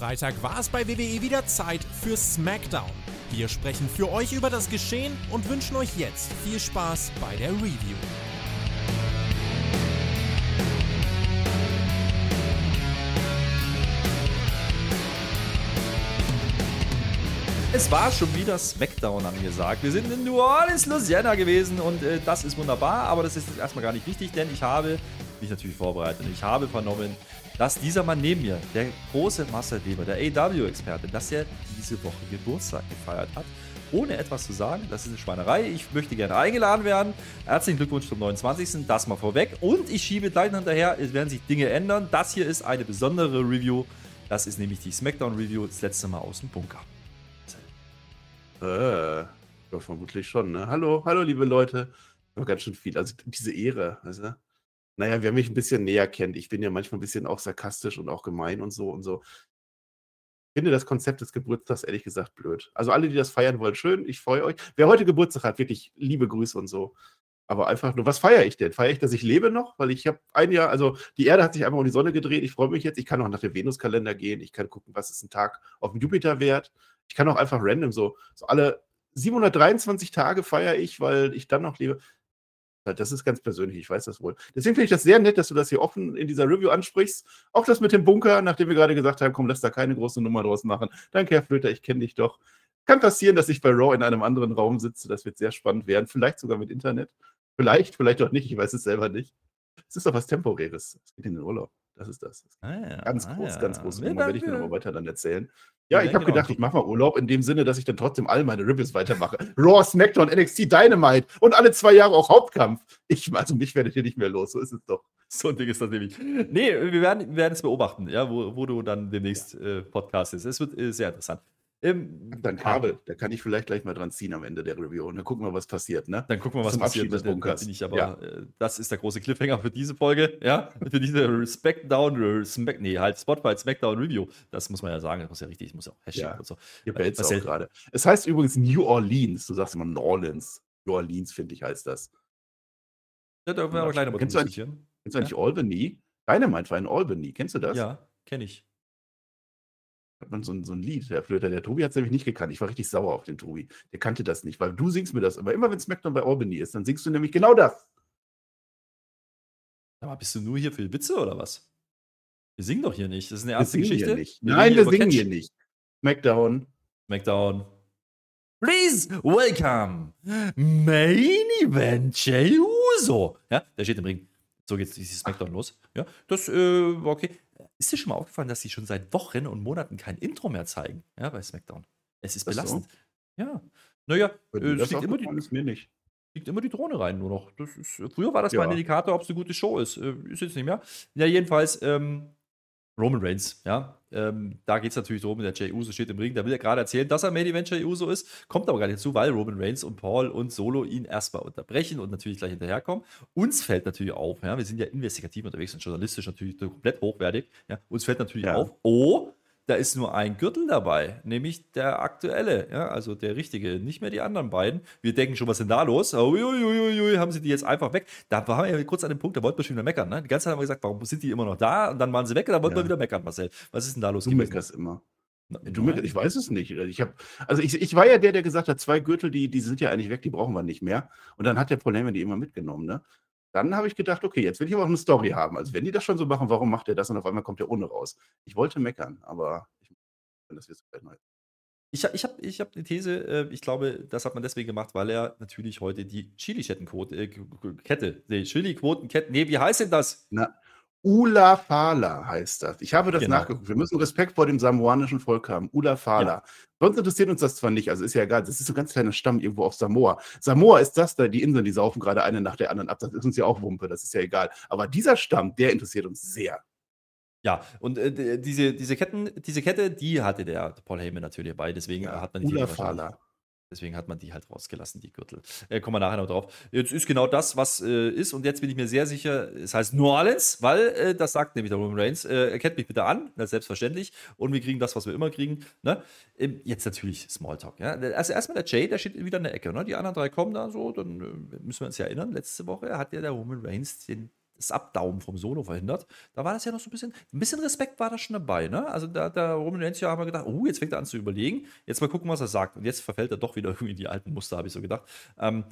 Freitag war es bei WWE wieder Zeit für SmackDown. Wir sprechen für euch über das Geschehen und wünschen euch jetzt viel Spaß bei der Review. Es war schon wieder SmackDown angesagt. Wir sind in New Orleans, Louisiana gewesen und äh, das ist wunderbar, aber das ist erstmal gar nicht wichtig, denn ich habe mich natürlich vorbereitet und ich habe vernommen, dass dieser Mann neben mir, der große Marcel Weber, der AW-Experte, dass er diese Woche Geburtstag gefeiert hat. Ohne etwas zu sagen, das ist eine Schweinerei. Ich möchte gerne eingeladen werden. Herzlichen Glückwunsch zum 29. Das mal vorweg. Und ich schiebe gleich hinterher, es werden sich Dinge ändern. Das hier ist eine besondere Review. Das ist nämlich die SmackDown-Review, das letzte Mal aus dem Bunker. Äh, ja, vermutlich schon, ne? Hallo, hallo, liebe Leute. Aber ganz schön viel. Also diese Ehre, weißt du? Naja, wer mich ein bisschen näher kennt, ich bin ja manchmal ein bisschen auch sarkastisch und auch gemein und so und so. Ich finde das Konzept des Geburtstags ehrlich gesagt blöd. Also alle, die das feiern wollen, schön, ich freue euch. Wer heute Geburtstag hat, wirklich liebe Grüße und so. Aber einfach nur, was feiere ich denn? Feiere ich, dass ich lebe noch? Weil ich habe ein Jahr, also die Erde hat sich einfach um die Sonne gedreht. Ich freue mich jetzt. Ich kann auch nach dem Venuskalender gehen. Ich kann gucken, was ist ein Tag auf dem Jupiter wert. Ich kann auch einfach random so, so alle 723 Tage feiere ich, weil ich dann noch lebe. Das ist ganz persönlich, ich weiß das wohl. Deswegen finde ich das sehr nett, dass du das hier offen in dieser Review ansprichst. Auch das mit dem Bunker, nachdem wir gerade gesagt haben, komm, lass da keine große Nummer draus machen. Danke, Herr Flöter, ich kenne dich doch. Kann passieren, dass ich bei Raw in einem anderen Raum sitze. Das wird sehr spannend werden. Vielleicht sogar mit Internet. Vielleicht, vielleicht auch nicht. Ich weiß es selber nicht. Es ist doch was Temporäres. Es geht in den Urlaub. Das ist das. Ah, ja, ganz ah, groß, ja. ganz groß. Nummer werde ich dir nochmal weiter dann erzählen. Ja, ich habe genau. gedacht, ich mache mal Urlaub in dem Sinne, dass ich dann trotzdem all meine Reviews weitermache. Raw, SmackDown, NXT, Dynamite und alle zwei Jahre auch Hauptkampf. Ich, also mich werdet ihr nicht mehr los, so ist es doch. So ein Ding ist das nämlich. Nee, wir werden, wir werden es beobachten, ja, wo, wo du dann demnächst äh, podcastest. Es wird äh, sehr interessant. Ähm, dann Kabel, da kann ich vielleicht gleich mal dran ziehen am Ende der Review. Und dann gucken wir, was passiert. Ne? Dann gucken wir, was Zum passiert. Des Bunkers. ich aber, ja. äh, das ist der große Cliffhanger für diese Folge. Ja, für diese Smackdown, Smack, nee, halt Spotlight Smackdown Review. Das muss man ja sagen. Das muss ja richtig. Ich muss auch Hashtag ja. und so. Ihr bellt auch gerade. Es heißt übrigens New Orleans. Du sagst immer New Orleans. New Orleans, finde ich, heißt das. Ja, da werden wir gleich Kennst du eigentlich, kennst du eigentlich ja? Albany? Dynamite war in Albany. Kennst du das? Ja, kenne ich hat man so ein, so ein Lied, der Flöter. Der Tobi hat es nämlich nicht gekannt. Ich war richtig sauer auf den Tobi. Der kannte das nicht, weil du singst mir das. Aber immer wenn SmackDown bei Albany ist, dann singst du nämlich genau das. Aber bist du nur hier für Witze oder was? Wir singen doch hier nicht. Das ist eine erste wir Geschichte. Hier nicht. Wir Nein, wir singen hier nicht. SmackDown. SmackDown. Please welcome Main Event Jey Uso. Ja, der steht im Ring. So geht dieses Smackdown los. Ja, das äh, war okay. Ist dir schon mal aufgefallen, dass sie schon seit Wochen und Monaten kein Intro mehr zeigen? Ja, bei SmackDown. Es ist belastend. So? Ja. Naja, äh, es liegt immer, die, mir nicht. liegt immer die Drohne rein, nur noch. Das ist, früher war das ja. mal ein Indikator, ob es eine gute Show ist. Äh, ist jetzt nicht mehr. Ja, jedenfalls, ähm, Roman Reigns, ja. Ähm, da geht es natürlich darum, der Jey Uso steht im Ring, da will er gerade erzählen, dass er Main Event Jey Uso ist, kommt aber gar nicht dazu, weil Roman Reigns und Paul und Solo ihn erstmal unterbrechen und natürlich gleich hinterherkommen. Uns fällt natürlich auf, ja, wir sind ja investigativ unterwegs und journalistisch natürlich komplett hochwertig, ja, uns fällt natürlich ja. auf, oh, da ist nur ein Gürtel dabei, nämlich der aktuelle, ja, also der richtige, nicht mehr die anderen beiden. Wir denken schon, was ist denn da los? Uiuiui, haben sie die jetzt einfach weg? Da waren wir ja kurz an dem Punkt, da wollten wir schon wieder meckern. Ne? Die ganze Zeit haben wir gesagt, warum sind die immer noch da? Und dann waren sie weg und dann wollten ja. wir wieder meckern, Marcel. Was ist denn da los? Du meckerst immer. Du ich weiß es nicht. Ich hab, also ich, ich war ja der, der gesagt hat, zwei Gürtel, die, die sind ja eigentlich weg, die brauchen wir nicht mehr. Und dann hat der Probleme die immer mitgenommen. Ne? Dann habe ich gedacht, okay, jetzt will ich aber auch eine Story haben. Also wenn die das schon so machen, warum macht er das und auf einmal kommt der ohne raus? Ich wollte meckern, aber ich das wird gleich neu. Ich, ich habe ich hab eine These, äh, ich glaube, das hat man deswegen gemacht, weil er natürlich heute die Chili-Kettenquote, äh, Kette, nee, Chili-Quotenkette, nee, wie heißt denn das? Na, Ula Fala heißt das. Ich habe das genau. nachgeguckt. Wir müssen Respekt vor dem samoanischen Volk haben. Ula Fala. Ja. Sonst interessiert uns das zwar nicht, also ist ja egal. Das ist so ein ganz kleiner Stamm irgendwo auf Samoa. Samoa ist das da, die Inseln, die saufen gerade eine nach der anderen ab. Das ist uns ja auch Wumpe, das ist ja egal. Aber dieser Stamm, der interessiert uns sehr. Ja, und äh, diese, diese, Ketten, diese Kette, die hatte der Paul Heyman natürlich dabei. Deswegen ja, hat man die. Deswegen hat man die halt rausgelassen, die Gürtel. Äh, kommen wir nachher noch drauf. Jetzt ist genau das, was äh, ist. Und jetzt bin ich mir sehr sicher, es heißt New Orleans, weil äh, das sagt nämlich der Roman Reigns. Äh, erkennt mich bitte an, das selbstverständlich. Und wir kriegen das, was wir immer kriegen. Ne? Ähm, jetzt natürlich Smalltalk. Ja? Also erstmal der Jay, der steht wieder in der Ecke. Ne? Die anderen drei kommen da so, dann äh, müssen wir uns ja erinnern. Letzte Woche hat ja der Roman Reigns den das Abdaumen vom Solo verhindert. Da war das ja noch so ein bisschen, ein bisschen Respekt war da schon dabei, ne? Also da, da Roman Reigns ja haben wir gedacht, oh, jetzt fängt er an zu überlegen, jetzt mal gucken, was er sagt. Und jetzt verfällt er doch wieder irgendwie in die alten Muster, habe ich so gedacht. Ähm,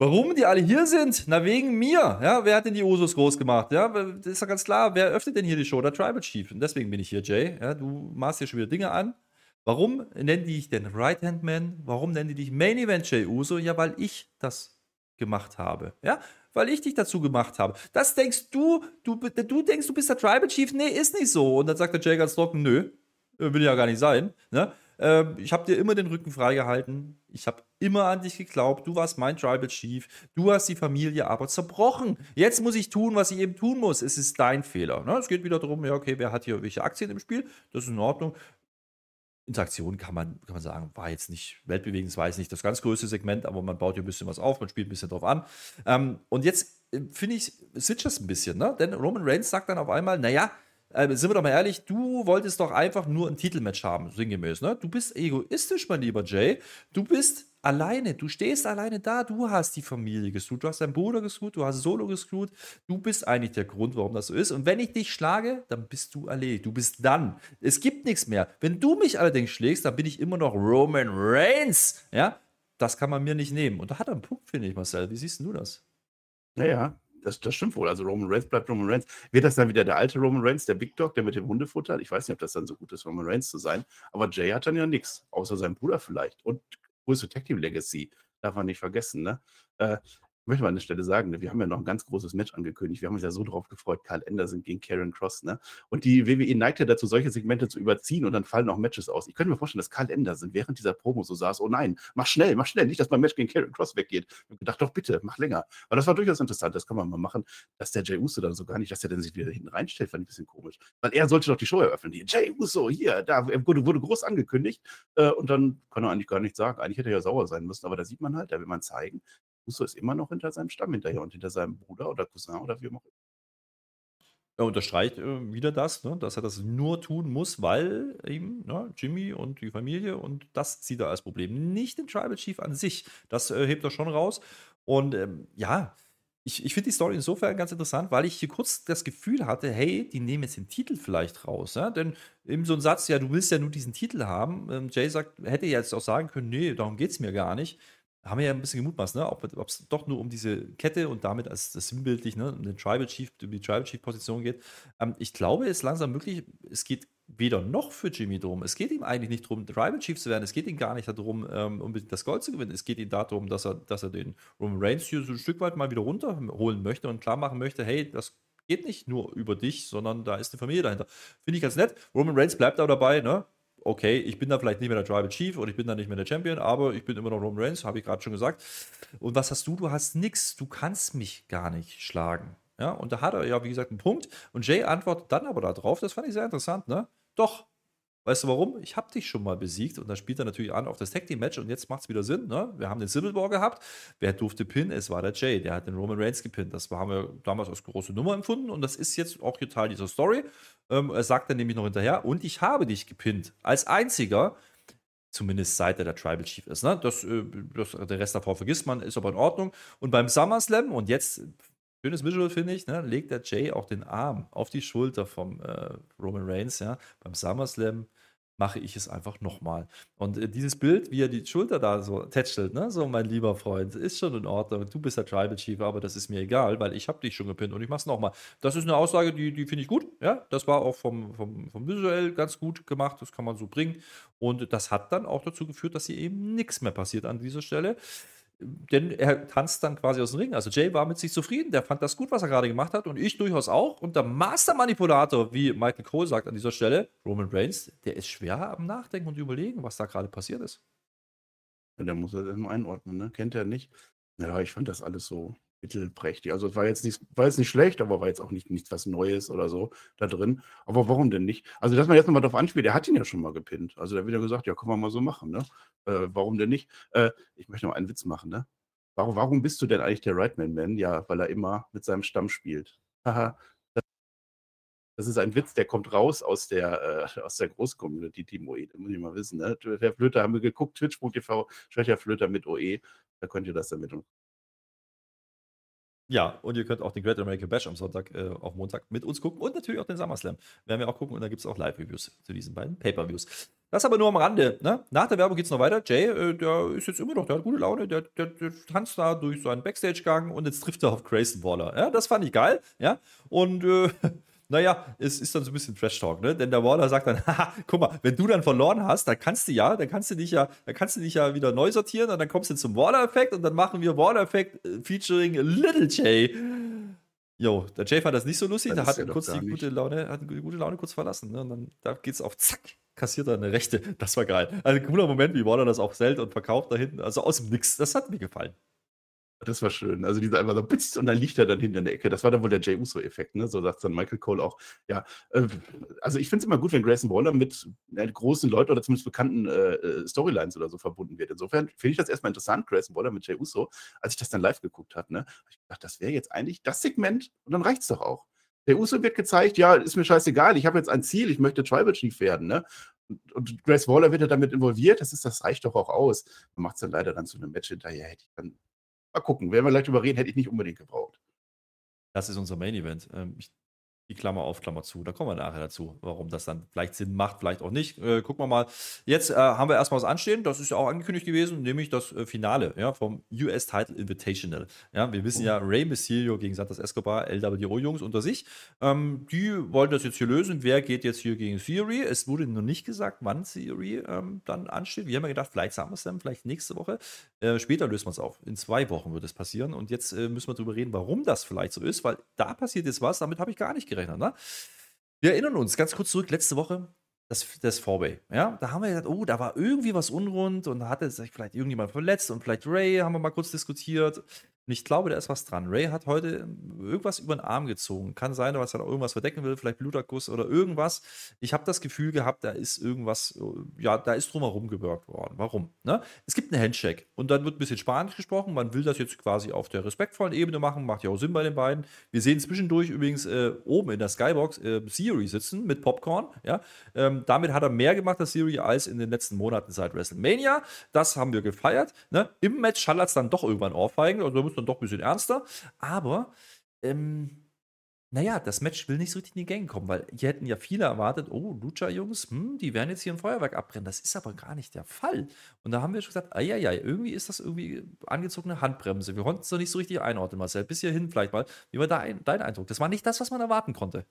Warum die alle hier sind? Na, wegen mir. Ja, wer hat denn die Usos groß gemacht? Ja, das ist doch ganz klar. Wer öffnet denn hier die Show? Der Tribal Chief. Und deswegen bin ich hier, Jay. Ja, du machst hier schon wieder Dinge an. Warum nennen die dich denn Right Hand Man? Warum nennen die dich Main Event Jay Uso? Ja, weil ich das gemacht habe. Ja, weil ich dich dazu gemacht habe. Das denkst du, du, du denkst, du bist der Tribal Chief. Nee, ist nicht so. Und dann sagt der Jay ganz trocken, nö, will ja gar nicht sein. Ne? Ähm, ich habe dir immer den Rücken freigehalten. Ich habe immer an dich geglaubt. Du warst mein Tribal Chief. Du hast die Familie aber zerbrochen. Jetzt muss ich tun, was ich eben tun muss. Es ist dein Fehler. Ne? Es geht wieder darum, ja, okay, wer hat hier welche Aktien im Spiel? Das ist in Ordnung. Interaktion kann man, kann man sagen, war jetzt nicht weltbewegend, war jetzt nicht das ganz größte Segment, aber man baut hier ein bisschen was auf, man spielt ein bisschen drauf an. Ähm, und jetzt äh, finde ich, switcht das ein bisschen, ne? Denn Roman Reigns sagt dann auf einmal, naja, äh, sind wir doch mal ehrlich, du wolltest doch einfach nur ein Titelmatch haben, sinngemäß, ne? Du bist egoistisch, mein lieber Jay. Du bist alleine, du stehst alleine da, du hast die Familie gescrewt, du hast deinen Bruder gescrewt, du hast Solo gescrewt, du bist eigentlich der Grund, warum das so ist. Und wenn ich dich schlage, dann bist du erledigt, du bist dann. Es gibt nichts mehr. Wenn du mich allerdings schlägst, dann bin ich immer noch Roman Reigns, ja? Das kann man mir nicht nehmen. Und da hat er einen Punkt, finde ich, Marcel. Wie siehst du das? Naja, das, das stimmt wohl. Also Roman Reigns bleibt Roman Reigns. Wird das dann wieder der alte Roman Reigns, der Big Dog, der mit dem Hundefutter? Ich weiß nicht, ob das dann so gut ist, Roman Reigns zu sein. Aber Jay hat dann ja nichts, außer seinem Bruder vielleicht. Und größte Tag Team Legacy, darf man nicht vergessen. Ne? Äh, möchte mal an der Stelle sagen, ne, wir haben ja noch ein ganz großes Match angekündigt. Wir haben uns ja so drauf gefreut, Karl Anderson gegen Karen Cross. Ne? Und die WWE neigt ja dazu, solche Segmente zu überziehen und dann fallen auch Matches aus. Ich könnte mir vorstellen, dass Karl Anderson während dieser Promo so saß, oh nein, mach schnell, mach schnell, nicht, dass mein Match gegen Karen Cross weggeht. Ich habe gedacht, doch bitte, mach länger. Aber das war durchaus interessant, das kann man mal machen, dass der Jay Uso dann so gar nicht, dass er dann sich wieder hinten reinstellt, fand ich ein bisschen komisch. Weil er sollte doch die Show eröffnen. Die Jay Uso, hier, da wurde, wurde groß angekündigt äh, und dann kann er eigentlich gar nichts sagen. Eigentlich hätte er ja sauer sein müssen, aber da sieht man halt, da will man zeigen, Uso ist immer noch hinter seinem Stamm hinterher und hinter seinem Bruder oder Cousin oder wie auch immer. Er unterstreicht äh, wieder das, ne, dass er das nur tun muss, weil eben ne, Jimmy und die Familie und das sieht er als Problem. Nicht den Tribal Chief an sich. Das äh, hebt er schon raus. Und ähm, ja, ich, ich finde die Story insofern ganz interessant, weil ich hier kurz das Gefühl hatte, hey, die nehmen jetzt den Titel vielleicht raus. Ja? Denn eben so ein Satz, ja, du willst ja nur diesen Titel haben. Ähm, Jay sagt, hätte jetzt auch sagen können, nee, darum geht es mir gar nicht haben wir ja ein bisschen gemutmaßt, ne? ob es doch nur um diese Kette und damit als das sinnbildlich, ne? um den Tribal Chief, um die Tribal Chief Position geht. Ähm, ich glaube, es ist langsam möglich, es geht weder noch für Jimmy drum. Es geht ihm eigentlich nicht darum, Tribal Chief zu werden. Es geht ihm gar nicht darum, ähm, unbedingt das Gold zu gewinnen. Es geht ihm darum, dass er, dass er den Roman Reigns hier so ein Stück weit mal wieder runterholen möchte und klar machen möchte, hey, das geht nicht nur über dich, sondern da ist eine Familie dahinter. Finde ich ganz nett. Roman Reigns bleibt auch dabei, ne? Okay, ich bin da vielleicht nicht mehr der Tribal Chief und ich bin da nicht mehr der Champion, aber ich bin immer noch Roman Reigns, habe ich gerade schon gesagt. Und was hast du? Du hast nichts. Du kannst mich gar nicht schlagen. Ja, und da hat er ja, wie gesagt, einen Punkt. Und Jay antwortet dann aber darauf, das fand ich sehr interessant, ne? Doch, Weißt du warum? Ich habe dich schon mal besiegt und da spielt er natürlich an auf das Tag Team Match und jetzt macht es wieder Sinn. Ne? Wir haben den Civil War gehabt. Wer durfte pinnen? Es war der Jay. Der hat den Roman Reigns gepinnt. Das haben wir damals als große Nummer empfunden und das ist jetzt auch hier Teil dieser Story. Ähm, er sagt dann nämlich noch hinterher und ich habe dich gepinnt. Als einziger. Zumindest seit er der Tribal Chief ist. Ne? Das, äh, das, der Rest davor vergisst man, ist aber in Ordnung. Und beim SummerSlam, und jetzt schönes Visual, finde ich, ne, legt der Jay auch den Arm auf die Schulter vom äh, Roman Reigns, ja, beim SummerSlam mache ich es einfach nochmal. Und äh, dieses Bild, wie er die Schulter da so tätschelt, ne? so mein lieber Freund, ist schon in Ordnung. Du bist der Tribal Chief, aber das ist mir egal, weil ich habe dich schon gepinnt und ich mache es nochmal. Das ist eine Aussage, die, die finde ich gut. Ja, das war auch vom, vom, vom Visuell ganz gut gemacht. Das kann man so bringen. Und das hat dann auch dazu geführt, dass hier eben nichts mehr passiert an dieser Stelle denn er tanzt dann quasi aus dem Ring. Also Jay war mit sich zufrieden, der fand das gut, was er gerade gemacht hat und ich durchaus auch. Und der Master-Manipulator, wie Michael Cole sagt an dieser Stelle, Roman Reigns, der ist schwer am Nachdenken und überlegen, was da gerade passiert ist. Ja, der muss er das mal einordnen, ne? Kennt er nicht. Ja, ich fand das alles so mittelprächtig. Also es war jetzt nicht, war jetzt nicht schlecht, aber war jetzt auch nicht nichts was Neues oder so da drin. Aber warum denn nicht? Also, dass man jetzt nochmal darauf anspielt, der hat ihn ja schon mal gepinnt. Also der hat wieder gesagt, ja, können wir mal so machen, ne? Äh, warum denn nicht? Äh, ich möchte noch einen Witz machen, ne? Warum, warum bist du denn eigentlich der Rightman Man? Ja, weil er immer mit seinem Stamm spielt. Haha. das ist ein Witz, der kommt raus aus der, äh, der Großcommunity, Team OE. Das muss ich mal wissen. Ne? Der Flöter haben wir geguckt, twitch.tv, Schwächer Flöter mit OE. Da könnt ihr das damit Ja, und ihr könnt auch den Great American Bash am Sonntag äh, auf Montag mit uns gucken und natürlich auch den SummerSlam. Werden wir auch gucken und da gibt es auch Live-Reviews zu diesen beiden Pay-Per-Views. Das aber nur am Rande. Ne? Nach der Werbung geht es noch weiter. Jay, äh, der ist jetzt immer noch, der hat gute Laune, der, der, der tanzt da durch seinen Backstage-Gang und jetzt trifft er auf Grayson Waller. Ja, das fand ich geil. Ja, und äh, naja, es ist dann so ein bisschen Trash-Talk, ne? Denn der Waller sagt dann, haha, guck mal, wenn du dann verloren hast, dann kannst du ja, dann kannst du dich ja, dann kannst du dich ja wieder neu sortieren und dann kommst du zum Waller-Effekt und dann machen wir Waller-Effekt äh, featuring Little Jay. Jo, der Jay fand das nicht so lustig, da hat ja kurz die gute Laune, hat die gute Laune kurz verlassen, ne? Und dann da geht's auf zack, kassiert er eine Rechte. Das war geil. Also ein cooler Moment, wie Waller das auch selten und verkauft da hinten, also aus dem Nix. Das hat mir gefallen. Das war schön. Also diese einfach so putzt und dann liegt er dann hinter der Ecke. Das war dann wohl der Jay Uso-Effekt, ne? So sagt dann Michael Cole auch. Ja, äh, also ich finde es immer gut, wenn Grayson Waller mit äh, großen Leuten oder zumindest bekannten äh, äh Storylines oder so verbunden wird. Insofern finde ich das erstmal interessant, Grayson Waller mit Jay Uso, als ich das dann live geguckt habe, ne? Hab ich gedacht, das wäre jetzt eigentlich das Segment und dann reicht es doch auch. Der Uso wird gezeigt, ja, ist mir scheißegal, ich habe jetzt ein Ziel, ich möchte Tribal Chief werden, ne? Und, und Grace Waller wird ja damit involviert, das ist, das reicht doch auch aus. Man macht es dann leider dann zu einem Match hinterher, hätte ich dann Mal gucken, werden wir gleich drüber reden, hätte ich nicht unbedingt gebraucht. Das ist unser Main Event. Ähm, ich die Klammer auf, Klammer zu. Da kommen wir nachher dazu, warum das dann vielleicht Sinn macht, vielleicht auch nicht. Äh, gucken wir mal. Jetzt äh, haben wir erstmal was anstehen. Das ist ja auch angekündigt gewesen, nämlich das äh, Finale ja, vom US Title Invitational. Ja, wir wissen ja, Rey Mysterio gegen Santos Escobar, LWO-Jungs unter sich. Ähm, die wollen das jetzt hier lösen. Wer geht jetzt hier gegen Theory? Es wurde noch nicht gesagt, wann Theory ähm, dann ansteht. Wir haben ja gedacht, vielleicht SummerSlam, vielleicht nächste Woche. Äh, später lösen wir es auf. In zwei Wochen wird es passieren. Und jetzt äh, müssen wir darüber reden, warum das vielleicht so ist, weil da passiert jetzt was. Damit habe ich gar nicht gerechnet gerechnet. Ne? Wir erinnern uns ganz kurz zurück, letzte Woche, das, das Forbay. Ja, da haben wir gesagt, oh, da war irgendwie was unrund und da hatte sich vielleicht irgendjemand verletzt und vielleicht Ray, haben wir mal kurz diskutiert. Und ich glaube, da ist was dran. Ray hat heute irgendwas über den Arm gezogen. Kann sein, dass er irgendwas verdecken will, vielleicht Bluterguss oder irgendwas. Ich habe das Gefühl gehabt, da ist irgendwas, ja, da ist drumherum gewirkt worden. Warum? Ne? Es gibt einen Handshake und dann wird ein bisschen Spanisch gesprochen. Man will das jetzt quasi auf der respektvollen Ebene machen. Macht ja auch Sinn bei den beiden. Wir sehen zwischendurch übrigens äh, oben in der Skybox äh, Siri sitzen mit Popcorn. Ja? Ähm, damit hat er mehr gemacht, als Siri, als in den letzten Monaten seit WrestleMania. Das haben wir gefeiert. Ne? Im Match schallert es dann doch irgendwann aufweigen. Also da dann doch ein bisschen ernster. Aber, ähm, naja, das Match will nicht so richtig in die Gänge kommen, weil hier hätten ja viele erwartet, oh, Lucha-Jungs, hm, die werden jetzt hier ein Feuerwerk abbrennen. Das ist aber gar nicht der Fall. Und da haben wir schon gesagt, ja, irgendwie ist das irgendwie angezogene Handbremse. Wir konnten es noch nicht so richtig einordnen, Marcel. Bis hierhin vielleicht mal. Wie war dein, dein Eindruck? Das war nicht das, was man erwarten konnte.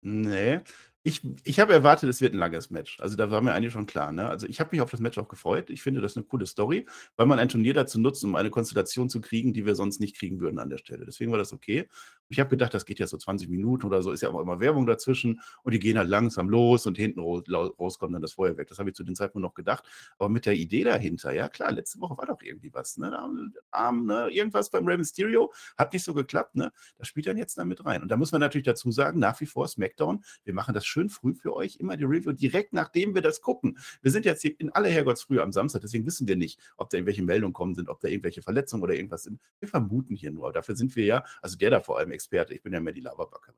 Nee, ich, ich habe erwartet, es wird ein langes Match. Also da war mir eigentlich schon klar. Ne? Also ich habe mich auf das Match auch gefreut. Ich finde das eine coole Story, weil man ein Turnier dazu nutzt, um eine Konstellation zu kriegen, die wir sonst nicht kriegen würden an der Stelle. Deswegen war das okay. Ich habe gedacht, das geht ja so 20 Minuten oder so, ist ja auch immer Werbung dazwischen und die gehen halt langsam los und hinten rauskommt dann das Feuerwerk. Das habe ich zu dem Zeitpunkt noch gedacht. Aber mit der Idee dahinter, ja klar, letzte Woche war doch irgendwie was. Ne? Da, ne? Irgendwas beim Rey Mysterio hat nicht so geklappt. Ne? Das spielt dann jetzt damit rein. Und da muss man natürlich dazu sagen, nach wie vor SmackDown, wir machen das schön früh für euch, immer die Review direkt nachdem wir das gucken. Wir sind jetzt in aller Herrgottsfrühe am Samstag, deswegen wissen wir nicht, ob da irgendwelche Meldungen kommen sind, ob da irgendwelche Verletzungen oder irgendwas sind. Wir vermuten hier nur. Dafür sind wir ja, also der da vor allem Experte. Ich bin ja mehr die Laberbacke.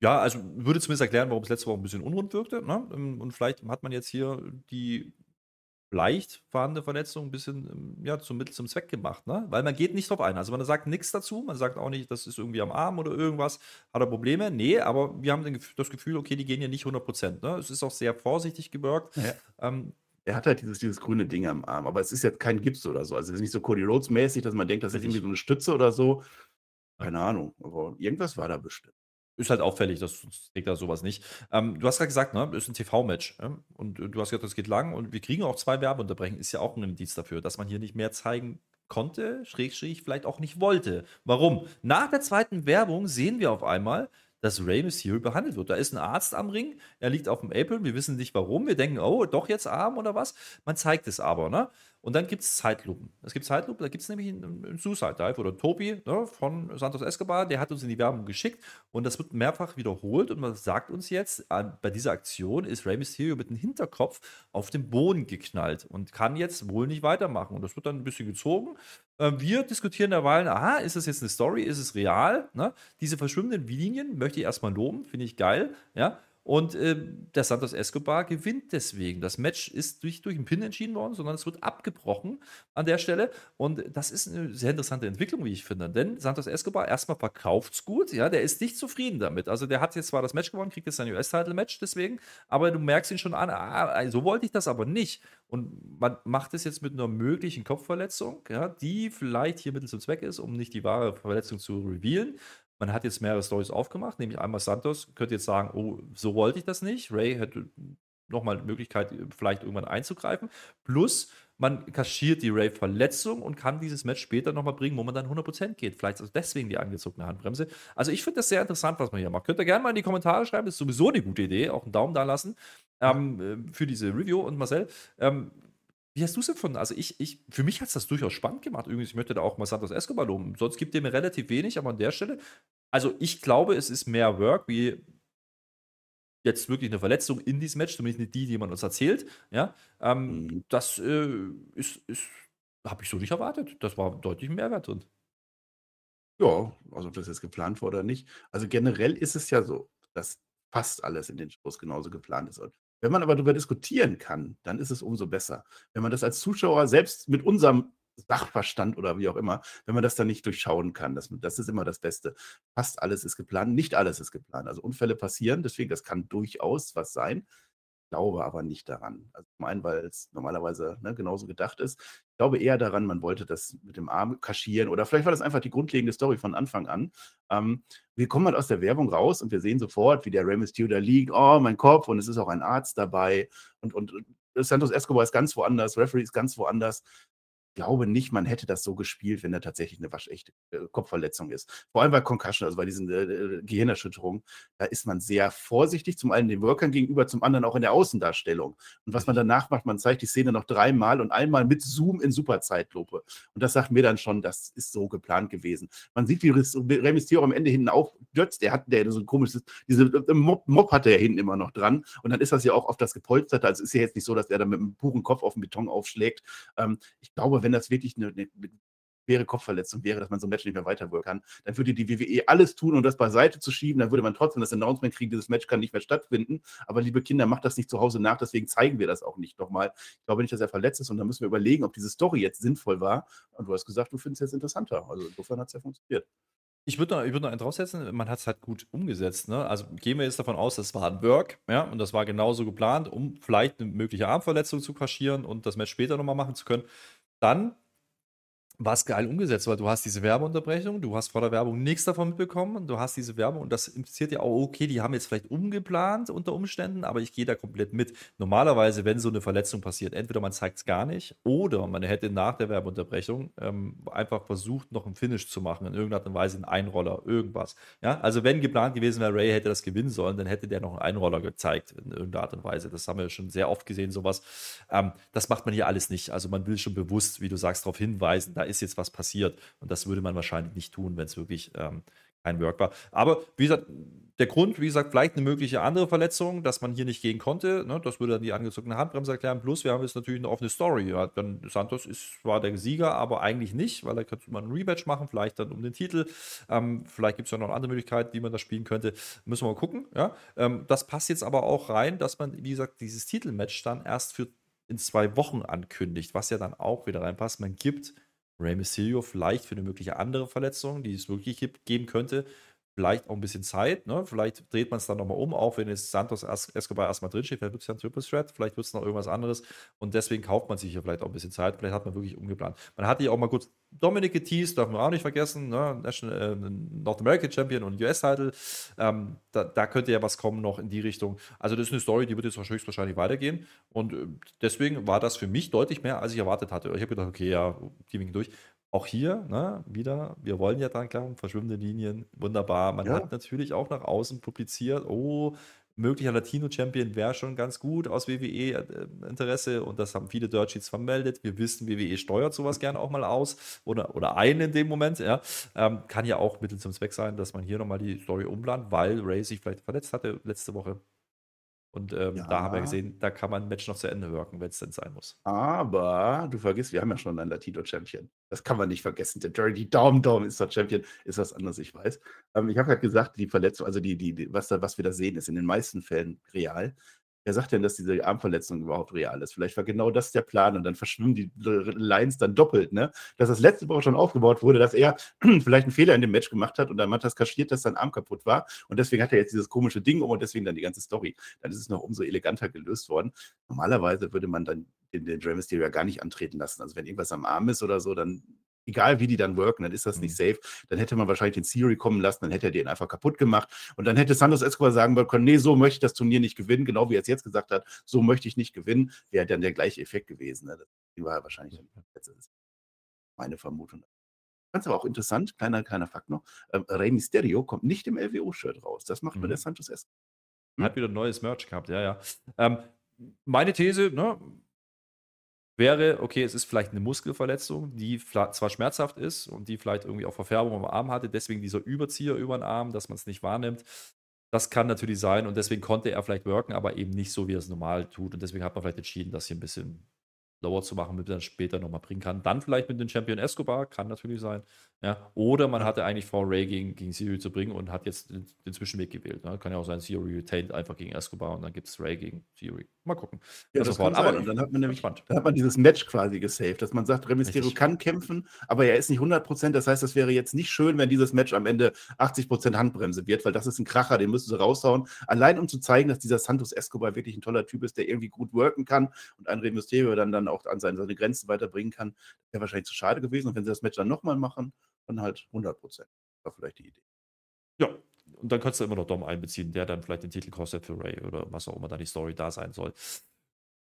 Ja, also würde zumindest erklären, warum es letzte Woche ein bisschen unrund wirkte. Ne? Ähm, und vielleicht hat man jetzt hier die leicht vorhandene Verletzung ein bisschen ähm, ja, zum Mittel zum Zweck gemacht, ne? Weil man geht nicht drauf ein. Also man sagt nichts dazu, man sagt auch nicht, das ist irgendwie am Arm oder irgendwas, hat er Probleme. Nee, aber wir haben das Gefühl, okay, die gehen ja nicht 100 Prozent. Ne? Es ist auch sehr vorsichtig gewirkt. Ja. Ähm, er hat halt dieses, dieses grüne Ding am Arm, aber es ist jetzt kein Gips oder so. Also es ist nicht so Cody Rhodes mäßig, dass man denkt, das ist irgendwie so eine Stütze oder so. Keine Ahnung, aber irgendwas war da bestimmt. Ist halt auffällig, das trägt da sowas nicht. Ähm, du hast gerade gesagt, ne, ist ein TV-Match. Ja? Und du hast gesagt, das geht lang und wir kriegen auch zwei Werbeunterbrechungen. Ist ja auch ein Indiz dafür, dass man hier nicht mehr zeigen konnte, schrägstrich vielleicht auch nicht wollte. Warum? Nach der zweiten Werbung sehen wir auf einmal, dass Rey Mysterio behandelt wird. Da ist ein Arzt am Ring, er liegt auf dem Apron, wir wissen nicht warum, wir denken, oh, doch jetzt Arm oder was. Man zeigt es aber, ne? Und dann gibt es Zeitlupen. Es gibt Zeitlupen, da gibt es nämlich einen, einen Suicide Dive oder Topi ne, von Santos Escobar, der hat uns in die Werbung geschickt und das wird mehrfach wiederholt und man sagt uns jetzt, bei dieser Aktion ist Rey Mysterio mit dem Hinterkopf auf den Boden geknallt und kann jetzt wohl nicht weitermachen. Und das wird dann ein bisschen gezogen. Ähm, wir diskutieren derweil, aha, ist das jetzt eine Story, ist es real? Ne? Diese verschwimmenden Linien möchte ich erstmal loben, finde ich geil. Ja? Und äh, der Santos Escobar gewinnt deswegen. Das Match ist nicht durch einen Pin entschieden worden, sondern es wird abgebrochen an der Stelle. Und das ist eine sehr interessante Entwicklung, wie ich finde. Denn Santos Escobar erstmal verkauft es gut. Ja, der ist nicht zufrieden damit. Also der hat jetzt zwar das Match gewonnen, kriegt jetzt sein US-Title-Match deswegen, aber du merkst ihn schon an, ah, so wollte ich das aber nicht. Und man macht es jetzt mit einer möglichen Kopfverletzung, ja, die vielleicht hier Mittel zum Zweck ist, um nicht die wahre Verletzung zu revealen. Man hat jetzt mehrere Stories aufgemacht, nämlich einmal Santos könnte jetzt sagen, oh, so wollte ich das nicht. Ray hätte nochmal die Möglichkeit, vielleicht irgendwann einzugreifen. Plus, man kaschiert die Ray-Verletzung und kann dieses Match später nochmal bringen, wo man dann 100% geht. Vielleicht ist deswegen die angezogene Handbremse. Also ich finde das sehr interessant, was man hier macht. Könnt ihr gerne mal in die Kommentare schreiben, das ist sowieso eine gute Idee. Auch einen Daumen da lassen ähm, äh, für diese Review. Und Marcel, ähm, wie hast du es empfunden? Also ich, ich, für mich hat es das durchaus spannend gemacht. Übrigens, ich möchte da auch mal Santos Escobar loben. Sonst gibt ihr mir relativ wenig, aber an der Stelle, also ich glaube, es ist mehr Work, wie jetzt wirklich eine Verletzung in diesem Match, zumindest nicht die, die man uns erzählt. Ja, ähm, mhm. das äh, ist, ist habe ich so nicht erwartet. Das war deutlich Mehrwert drin. Ja, also ob das jetzt geplant war oder nicht. Also generell ist es ja so, dass fast alles in den Shows genauso geplant ist. Und wenn man aber darüber diskutieren kann, dann ist es umso besser. Wenn man das als Zuschauer selbst mit unserem Sachverstand oder wie auch immer, wenn man das dann nicht durchschauen kann. Das, das ist immer das Beste. Fast alles ist geplant, nicht alles ist geplant. Also Unfälle passieren, deswegen, das kann durchaus was sein glaube aber nicht daran. Also zum einen, weil es normalerweise ne, genauso gedacht ist. Ich glaube eher daran, man wollte das mit dem Arm kaschieren oder vielleicht war das einfach die grundlegende Story von Anfang an. Ähm, wir kommen halt aus der Werbung raus und wir sehen sofort, wie der Rey Mysterio da liegt. Oh, mein Kopf und es ist auch ein Arzt dabei und, und Santos Escobar ist ganz woanders, Referee ist ganz woanders glaube nicht, man hätte das so gespielt, wenn da tatsächlich eine waschechte äh, Kopfverletzung ist. Vor allem bei Concussion, also bei diesen äh, äh, Gehirnerschütterungen, da ist man sehr vorsichtig, zum einen den Workern gegenüber, zum anderen auch in der Außendarstellung. Und was man danach macht, man zeigt die Szene noch dreimal und einmal mit Zoom in Superzeitlupe. Und das sagt mir dann schon, das ist so geplant gewesen. Man sieht, wie Rey Mysterio am Ende hinten aufdürzt. Der hat der so ein komisches, diese äh, Mob, Mob hat er ja hinten immer noch dran. Und dann ist das ja auch auf das gepolsterte. Also ist ja jetzt nicht so, dass er da mit einem puren Kopf auf den Beton aufschlägt. Ähm, ich glaube, wenn das wirklich eine, eine schwere Kopfverletzung wäre, dass man so ein Match nicht mehr weiterwirken kann, dann würde die WWE alles tun, um das beiseite zu schieben. Dann würde man trotzdem das Announcement kriegen, dieses Match kann nicht mehr stattfinden. Aber liebe Kinder, macht das nicht zu Hause nach, deswegen zeigen wir das auch nicht nochmal. Ich glaube nicht, dass er verletzt ist und dann müssen wir überlegen, ob diese Story jetzt sinnvoll war. Und du hast gesagt, du findest es jetzt interessanter. Also insofern hat es ja funktioniert. Ich würde noch, würd noch einen draufsetzen, man hat es halt gut umgesetzt. Ne? Also gehen wir jetzt davon aus, das war ein Work, ja, und das war genauso geplant, um vielleicht eine mögliche Armverletzung zu kaschieren und das Match später nochmal machen zu können dann war es geil umgesetzt, weil du hast diese Werbeunterbrechung, du hast vor der Werbung nichts davon mitbekommen, du hast diese Werbung und das impliziert ja auch, okay, die haben jetzt vielleicht umgeplant unter Umständen, aber ich gehe da komplett mit. Normalerweise, wenn so eine Verletzung passiert, entweder man zeigt es gar nicht oder man hätte nach der Werbeunterbrechung ähm, einfach versucht, noch einen Finish zu machen, in irgendeiner Weise einen Einroller, irgendwas. Ja, also wenn geplant gewesen wäre, Ray hätte das gewinnen sollen, dann hätte der noch einen Einroller gezeigt, in irgendeiner Art und Weise. Das haben wir schon sehr oft gesehen, sowas. Ähm, das macht man hier alles nicht. Also man will schon bewusst, wie du sagst, darauf hinweisen, da ist jetzt was passiert. Und das würde man wahrscheinlich nicht tun, wenn es wirklich ähm, kein Work war. Aber wie gesagt, der Grund, wie gesagt, vielleicht eine mögliche andere Verletzung, dass man hier nicht gehen konnte, ne, das würde dann die angezogene Handbremse erklären. Plus, wir haben jetzt natürlich eine offene Story. Ja, dann Santos ist zwar der Sieger, aber eigentlich nicht, weil er könnte man ein Rematch machen, vielleicht dann um den Titel. Ähm, vielleicht gibt es ja noch eine andere Möglichkeit, wie man das spielen könnte. Müssen wir mal gucken. Ja? Ähm, das passt jetzt aber auch rein, dass man, wie gesagt, dieses Titelmatch dann erst für in zwei Wochen ankündigt, was ja dann auch wieder reinpasst. Man gibt Rey Mysterio vielleicht für eine mögliche andere Verletzung, die es wirklich geben könnte, vielleicht auch ein bisschen Zeit. Ne? Vielleicht dreht man es dann nochmal um, auch wenn es Santos Escobar erstmal drinsteht. Vielleicht wird es ja ein Triple Threat, vielleicht wird es noch irgendwas anderes. Und deswegen kauft man sich hier vielleicht auch ein bisschen Zeit. Vielleicht hat man wirklich umgeplant. Man hatte ja auch mal kurz Dominic geteased, darf man auch nicht vergessen. Ne? National, äh, North American Champion und US-Title. Ähm, da, da, könnte ja was kommen noch in die Richtung. Also, das ist eine Story, die wird jetzt wahrscheinlich, wahrscheinlich weitergehen. Und äh, deswegen war das für mich deutlich mehr, als ich erwartet hatte. Ich habe gedacht, okay, ja, die winken durch auch hier, ne, wieder, wir wollen ja dran glauben, verschwimmende Linien, wunderbar. Man ja. hat natürlich auch nach außen publiziert, oh, möglicher Latino-Champion wäre schon ganz gut aus WWE-Interesse äh, und das haben viele Dirt Sheets vermeldet. Wir wissen, WWE steuert sowas gerne auch mal aus oder, oder ein in dem Moment. Ja. Ähm, kann ja auch Mittel zum Zweck sein, dass man hier nochmal die Story umplant, weil Ray sich vielleicht verletzt hatte letzte Woche. Und ähm, ja. da haben wir gesehen, da kann man ein Match noch zu Ende wirken, wenn es denn sein muss. Aber du vergisst, wir haben ja schon einen Latino-Champion. Das kann man nicht vergessen. Der Dirty Dom Dom ist der Champion, ist was anderes, ich weiß. Ähm, ich habe halt gesagt, die Verletzung, also die, die, die, was, da, was wir da sehen, ist in den meisten Fällen real. Wer sagt denn, dass diese Armverletzung überhaupt real ist? Vielleicht war genau das der Plan und dann verschwimmen die Lines dann doppelt, ne? Dass das letzte Woche schon aufgebaut wurde, dass er vielleicht einen Fehler in dem Match gemacht hat und dann hat das kaschiert, dass sein Arm kaputt war und deswegen hat er jetzt dieses komische Ding um und deswegen dann die ganze Story. Dann ist es noch umso eleganter gelöst worden. Normalerweise würde man dann den, den Dre Mysterio gar nicht antreten lassen. Also wenn irgendwas am Arm ist oder so, dann egal wie die dann worken, dann ist das nicht mhm. safe. Dann hätte man wahrscheinlich den Theory kommen lassen, dann hätte er den einfach kaputt gemacht. Und dann hätte Santos Escobar sagen können, nee, so möchte ich das Turnier nicht gewinnen, genau wie er es jetzt gesagt hat, so möchte ich nicht gewinnen, wäre dann der gleiche Effekt gewesen. Ne? Das war wahrscheinlich meine Vermutung. Ganz aber auch interessant, kleiner, kleiner Fakt noch, ähm, Rey Mysterio kommt nicht im LWO-Shirt raus. Das macht mhm. nur der Santos Escobar. Hm? Hat wieder neues Merch gehabt, ja, ja. Ähm, meine These, ne, wäre, okay, es ist vielleicht eine Muskelverletzung, die zwar schmerzhaft ist und die vielleicht irgendwie auch Verfärbung am Arm hatte, deswegen dieser Überzieher über den Arm, dass man es nicht wahrnimmt. Das kann natürlich sein und deswegen konnte er vielleicht wirken, aber eben nicht so, wie er es normal tut. Und deswegen hat man vielleicht entschieden, das hier ein bisschen lower zu machen, damit man dann später nochmal bringen kann. Dann vielleicht mit dem Champion Escobar, kann natürlich sein. Ja, oder man hatte eigentlich vor, Ray gegen, gegen Theory zu bringen und hat jetzt den, den Zwischenweg gewählt. Ne? Kann ja auch sein, Theory retained einfach gegen Escobar und dann gibt es Ray gegen Theory. Mal gucken. Ja, das, das kann aber und dann hat man nämlich spannend. dann hat man dieses Match quasi gesaved, dass man sagt, Rey Mysterio Richtig. kann kämpfen, aber er ist nicht 100%. Das heißt, das wäre jetzt nicht schön, wenn dieses Match am Ende 80% Handbremse wird, weil das ist ein Kracher, den müssen sie raushauen. Allein um zu zeigen, dass dieser Santos Escobar wirklich ein toller Typ ist, der irgendwie gut worken kann und ein Rey Mysterio dann, dann auch an seine, seine Grenzen weiterbringen kann, wäre wahrscheinlich zu schade gewesen. Und wenn sie das Match dann nochmal machen, dann halt 100 Prozent. War vielleicht die Idee. Ja, und dann kannst du immer noch Dom einbeziehen, der dann vielleicht den Titel kostet für Ray oder was auch immer dann die Story da sein soll.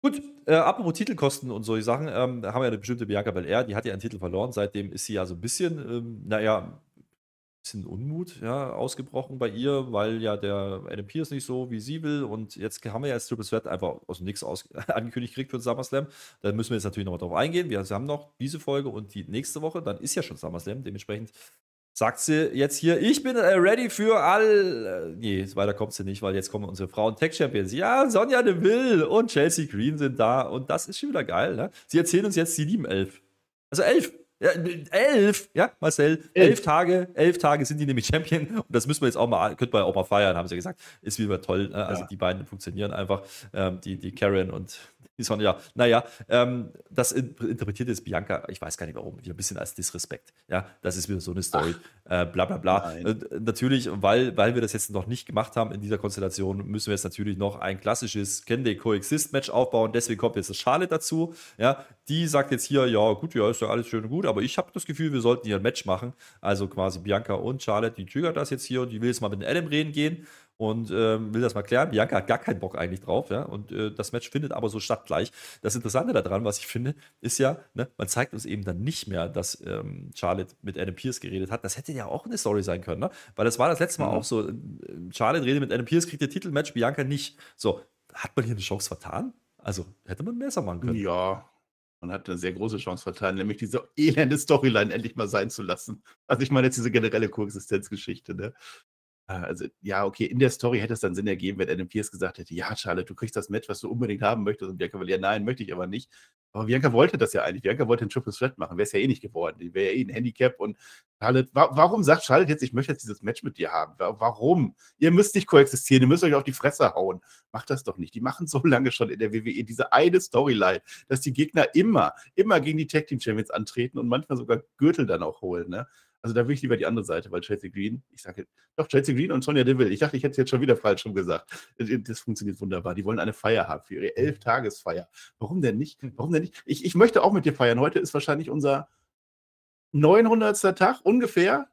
Gut, äh, apropos Titelkosten und solche Sachen, ähm, haben wir ja eine bestimmte Bianca Belair, die hat ja einen Titel verloren, seitdem ist sie ja so ein bisschen, ähm, naja, bisschen Unmut ja, ausgebrochen bei ihr, weil ja der NMP ist nicht so, wie sie will. Und jetzt haben wir ja als Triple Threat einfach aus dem Nix aus angekündigt gekriegt für den SummerSlam. Da müssen wir jetzt natürlich nochmal drauf eingehen. Wir haben noch diese Folge und die nächste Woche. Dann ist ja schon SummerSlam. Dementsprechend sagt sie jetzt hier, ich bin äh, ready für all. Äh, nee, weiter kommt sie nicht, weil jetzt kommen unsere Frauen Tech Champions. Ja, Sonja Deville und Chelsea Green sind da. Und das ist schon wieder geil. Ne? Sie erzählen uns jetzt, sie lieben elf. Also elf. Ja, elf, ja, Marcel, elf. elf. Tage, elf Tage sind die nämlich Champion und das müssen wir jetzt auch mal, könnte man auch mal feiern, haben sie gesagt. Ist wieder toll. Ne? Also ja. die beiden funktionieren einfach, ähm, die, die Karen und die Sonja. Naja, ähm, das interpretiert jetzt Bianca, ich weiß gar nicht warum, wieder ein bisschen als Disrespekt. Ja, das ist wieder so eine Story. Äh, bla bla bla. Äh, natürlich, weil, weil wir das jetzt noch nicht gemacht haben in dieser Konstellation, müssen wir jetzt natürlich noch ein klassisches Can They Coexist-Match aufbauen. Deswegen kommt jetzt das Charlotte dazu. Ja, die sagt jetzt hier, ja, gut, ja, ist ja alles schön und gut, aber ich habe das Gefühl, wir sollten hier ein Match machen. Also quasi Bianca und Charlotte, die triggert das jetzt hier und die will jetzt mal mit Adam reden gehen und ähm, will das mal klären. Bianca hat gar keinen Bock eigentlich drauf, ja. Und äh, das Match findet aber so statt gleich. Das Interessante daran, was ich finde, ist ja, ne, man zeigt uns eben dann nicht mehr, dass ähm, Charlotte mit Adam Pierce geredet hat. Das hätte ja auch eine Story sein können, ne? Weil das war das letzte Mal mhm. auch so. Äh, Charlotte redet mit Adam Pierce, kriegt ihr Titelmatch, Bianca nicht. So, hat man hier eine Chance vertan? Also hätte man besser machen können. Ja, man hat eine sehr große Chance vertan, nämlich diese elende Storyline endlich mal sein zu lassen. Also ich meine jetzt diese generelle Koexistenzgeschichte, ne? Ah, also, ja, okay, in der Story hätte es dann Sinn ergeben, wenn Adam Pierce gesagt hätte: „Ja, Charlotte, du kriegst das Match, was du unbedingt haben möchtest.“ Und Bianca „Ja, nein, möchte ich aber nicht.“ Aber Bianca wollte das ja eigentlich. Bianca wollte ein Triple Threat machen. Wäre es ja eh nicht geworden. Wäre ja eh ein Handicap und Charlotte wa warum sagt Charlotte jetzt: „Ich möchte jetzt dieses Match mit dir haben?“ Wa warum? Ihr müsst nicht koexistieren, ihr müsst euch auf die Fresse hauen. Macht das doch nicht. Die machen so lange schon in der WWE diese eine Storyline, dass die Gegner immer, immer gegen die Tag Team Champions antreten und manchmal sogar Gürtel dann auch holen, ne? Also da will ich lieber die andere Seite, weil Chelsea Green, ich sage doch Chelsea Green und Sonja Deville. Ich dachte, ich hätte es jetzt schon wieder falsch schon gesagt. Das funktioniert wunderbar. Die wollen eine Feier haben für ihre Elf-Tagesfeier. Warum denn nicht? Hm. Warum denn nicht? Ich, ich möchte auch mit dir feiern. Heute ist wahrscheinlich unser 900. Tag ungefähr.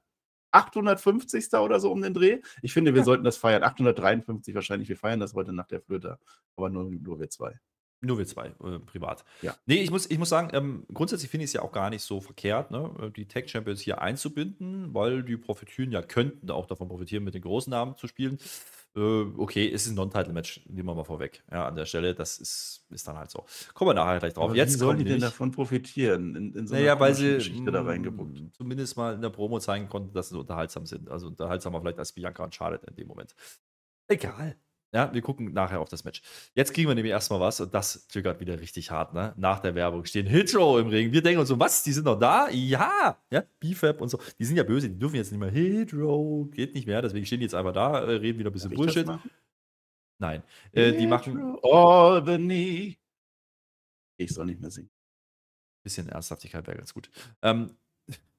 850. oder so um den Dreh. Ich finde, wir sollten das feiern. 853 wahrscheinlich. Wir feiern das heute nach der Flöte. Aber nur, nur wir zwei. Nur wir zwei, äh, privat. Ja. Nee, ich muss, ich muss sagen, ähm, grundsätzlich finde ich es ja auch gar nicht so verkehrt, ne, äh, die Tech Champions hier einzubinden, weil die profitieren ja, könnten auch davon profitieren, mit den großen Namen zu spielen. Äh, okay, es ist ein Non-Title-Match, nehmen wir mal vorweg. Ja, an der Stelle, das ist, ist dann halt so. Kommen wir nachher gleich drauf. Aber Jetzt wie sollen die denn davon profitieren? In, in so naja, weil sie Geschichte da reingebuckt. Mm, zumindest mal in der Promo zeigen konnten, dass sie unterhaltsam sind. Also unterhaltsamer vielleicht als Bianca und Charlotte in dem Moment. Egal. Ja, wir gucken nachher auf das Match. Jetzt kriegen wir nämlich erstmal was und das triggert wieder richtig hart, ne? Nach der Werbung stehen Hitro im Ring. Wir denken uns so, was? Die sind noch da? Ja! Ja, BFAB und so. Die sind ja böse, die dürfen jetzt nicht mehr Hitro, geht nicht mehr, deswegen stehen die jetzt einfach da, äh, reden wieder ein bisschen Bullshit. Nein. Äh, die machen. Albany. Ich soll nicht mehr singen. Bisschen Ernsthaftigkeit wäre ganz gut. Ähm,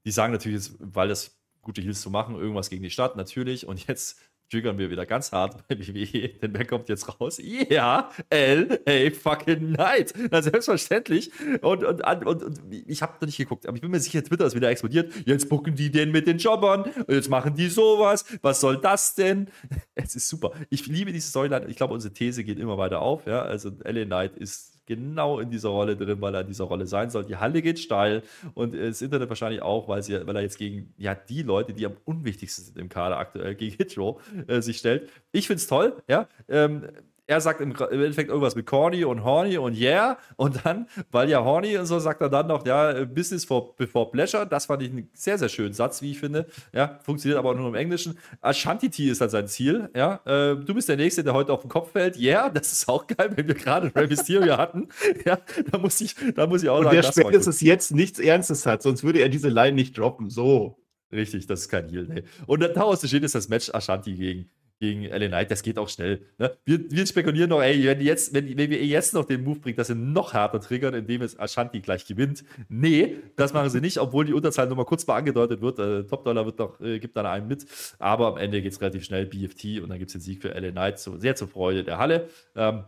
die sagen natürlich jetzt, weil das gute Heals zu machen, irgendwas gegen die Stadt, natürlich. Und jetzt triggern wir wieder ganz hart bei WWE, denn wer kommt jetzt raus? Ja, L.A. fucking Night. Na, selbstverständlich. Und, und, und, und ich habe da nicht geguckt, aber ich bin mir sicher, Twitter ist wieder explodiert. Jetzt bucken die den mit den Jobbern und jetzt machen die sowas. Was soll das denn? Es ist super. Ich liebe diese Storyline. Ich glaube, unsere These geht immer weiter auf. Ja? Also L.A. Knight ist genau in dieser Rolle drin, weil er in dieser Rolle sein soll. Die Halle geht steil und das Internet wahrscheinlich auch, weil, sie, weil er jetzt gegen ja, die Leute, die am unwichtigsten sind im Kader aktuell, gegen Hitro äh, sich stellt. Ich finde es toll, ja. Ähm, er sagt im, Endeffekt irgendwas mit corny und horny und yeah. Und dann, weil ja horny und so, sagt er dann noch, ja, Business for, before pleasure. Das fand ich einen sehr, sehr schönen Satz, wie ich finde. Ja, funktioniert aber nur im Englischen. Ashanti ist dann sein Ziel. Ja, äh, du bist der Nächste, der heute auf den Kopf fällt. Yeah, das ist auch geil, wenn wir gerade Rey Mysterio hatten. Ja, da muss ich, da muss ich auch und sagen, der spätestens jetzt nichts Ernstes hat, sonst würde er diese Line nicht droppen. So. Richtig, das ist kein Heal. Nee. Und daraus steht ist das Match Ashanti gegen gegen LA Knight, das geht auch schnell. Ne? Wir, wir, spekulieren noch, ey, wenn, jetzt, wenn, wenn wir jetzt noch den Move bringen, dass sie noch härter triggern, indem es Ashanti gleich gewinnt. Nee, das machen sie nicht, obwohl die Unterzahl nur mal kurz mal angedeutet wird. Äh, Top Dollar wird noch, äh, gibt dann einen mit, aber am Ende geht es relativ schnell, BFT und dann gibt es den Sieg für LA Knight, so, sehr zur Freude der Halle. Ähm,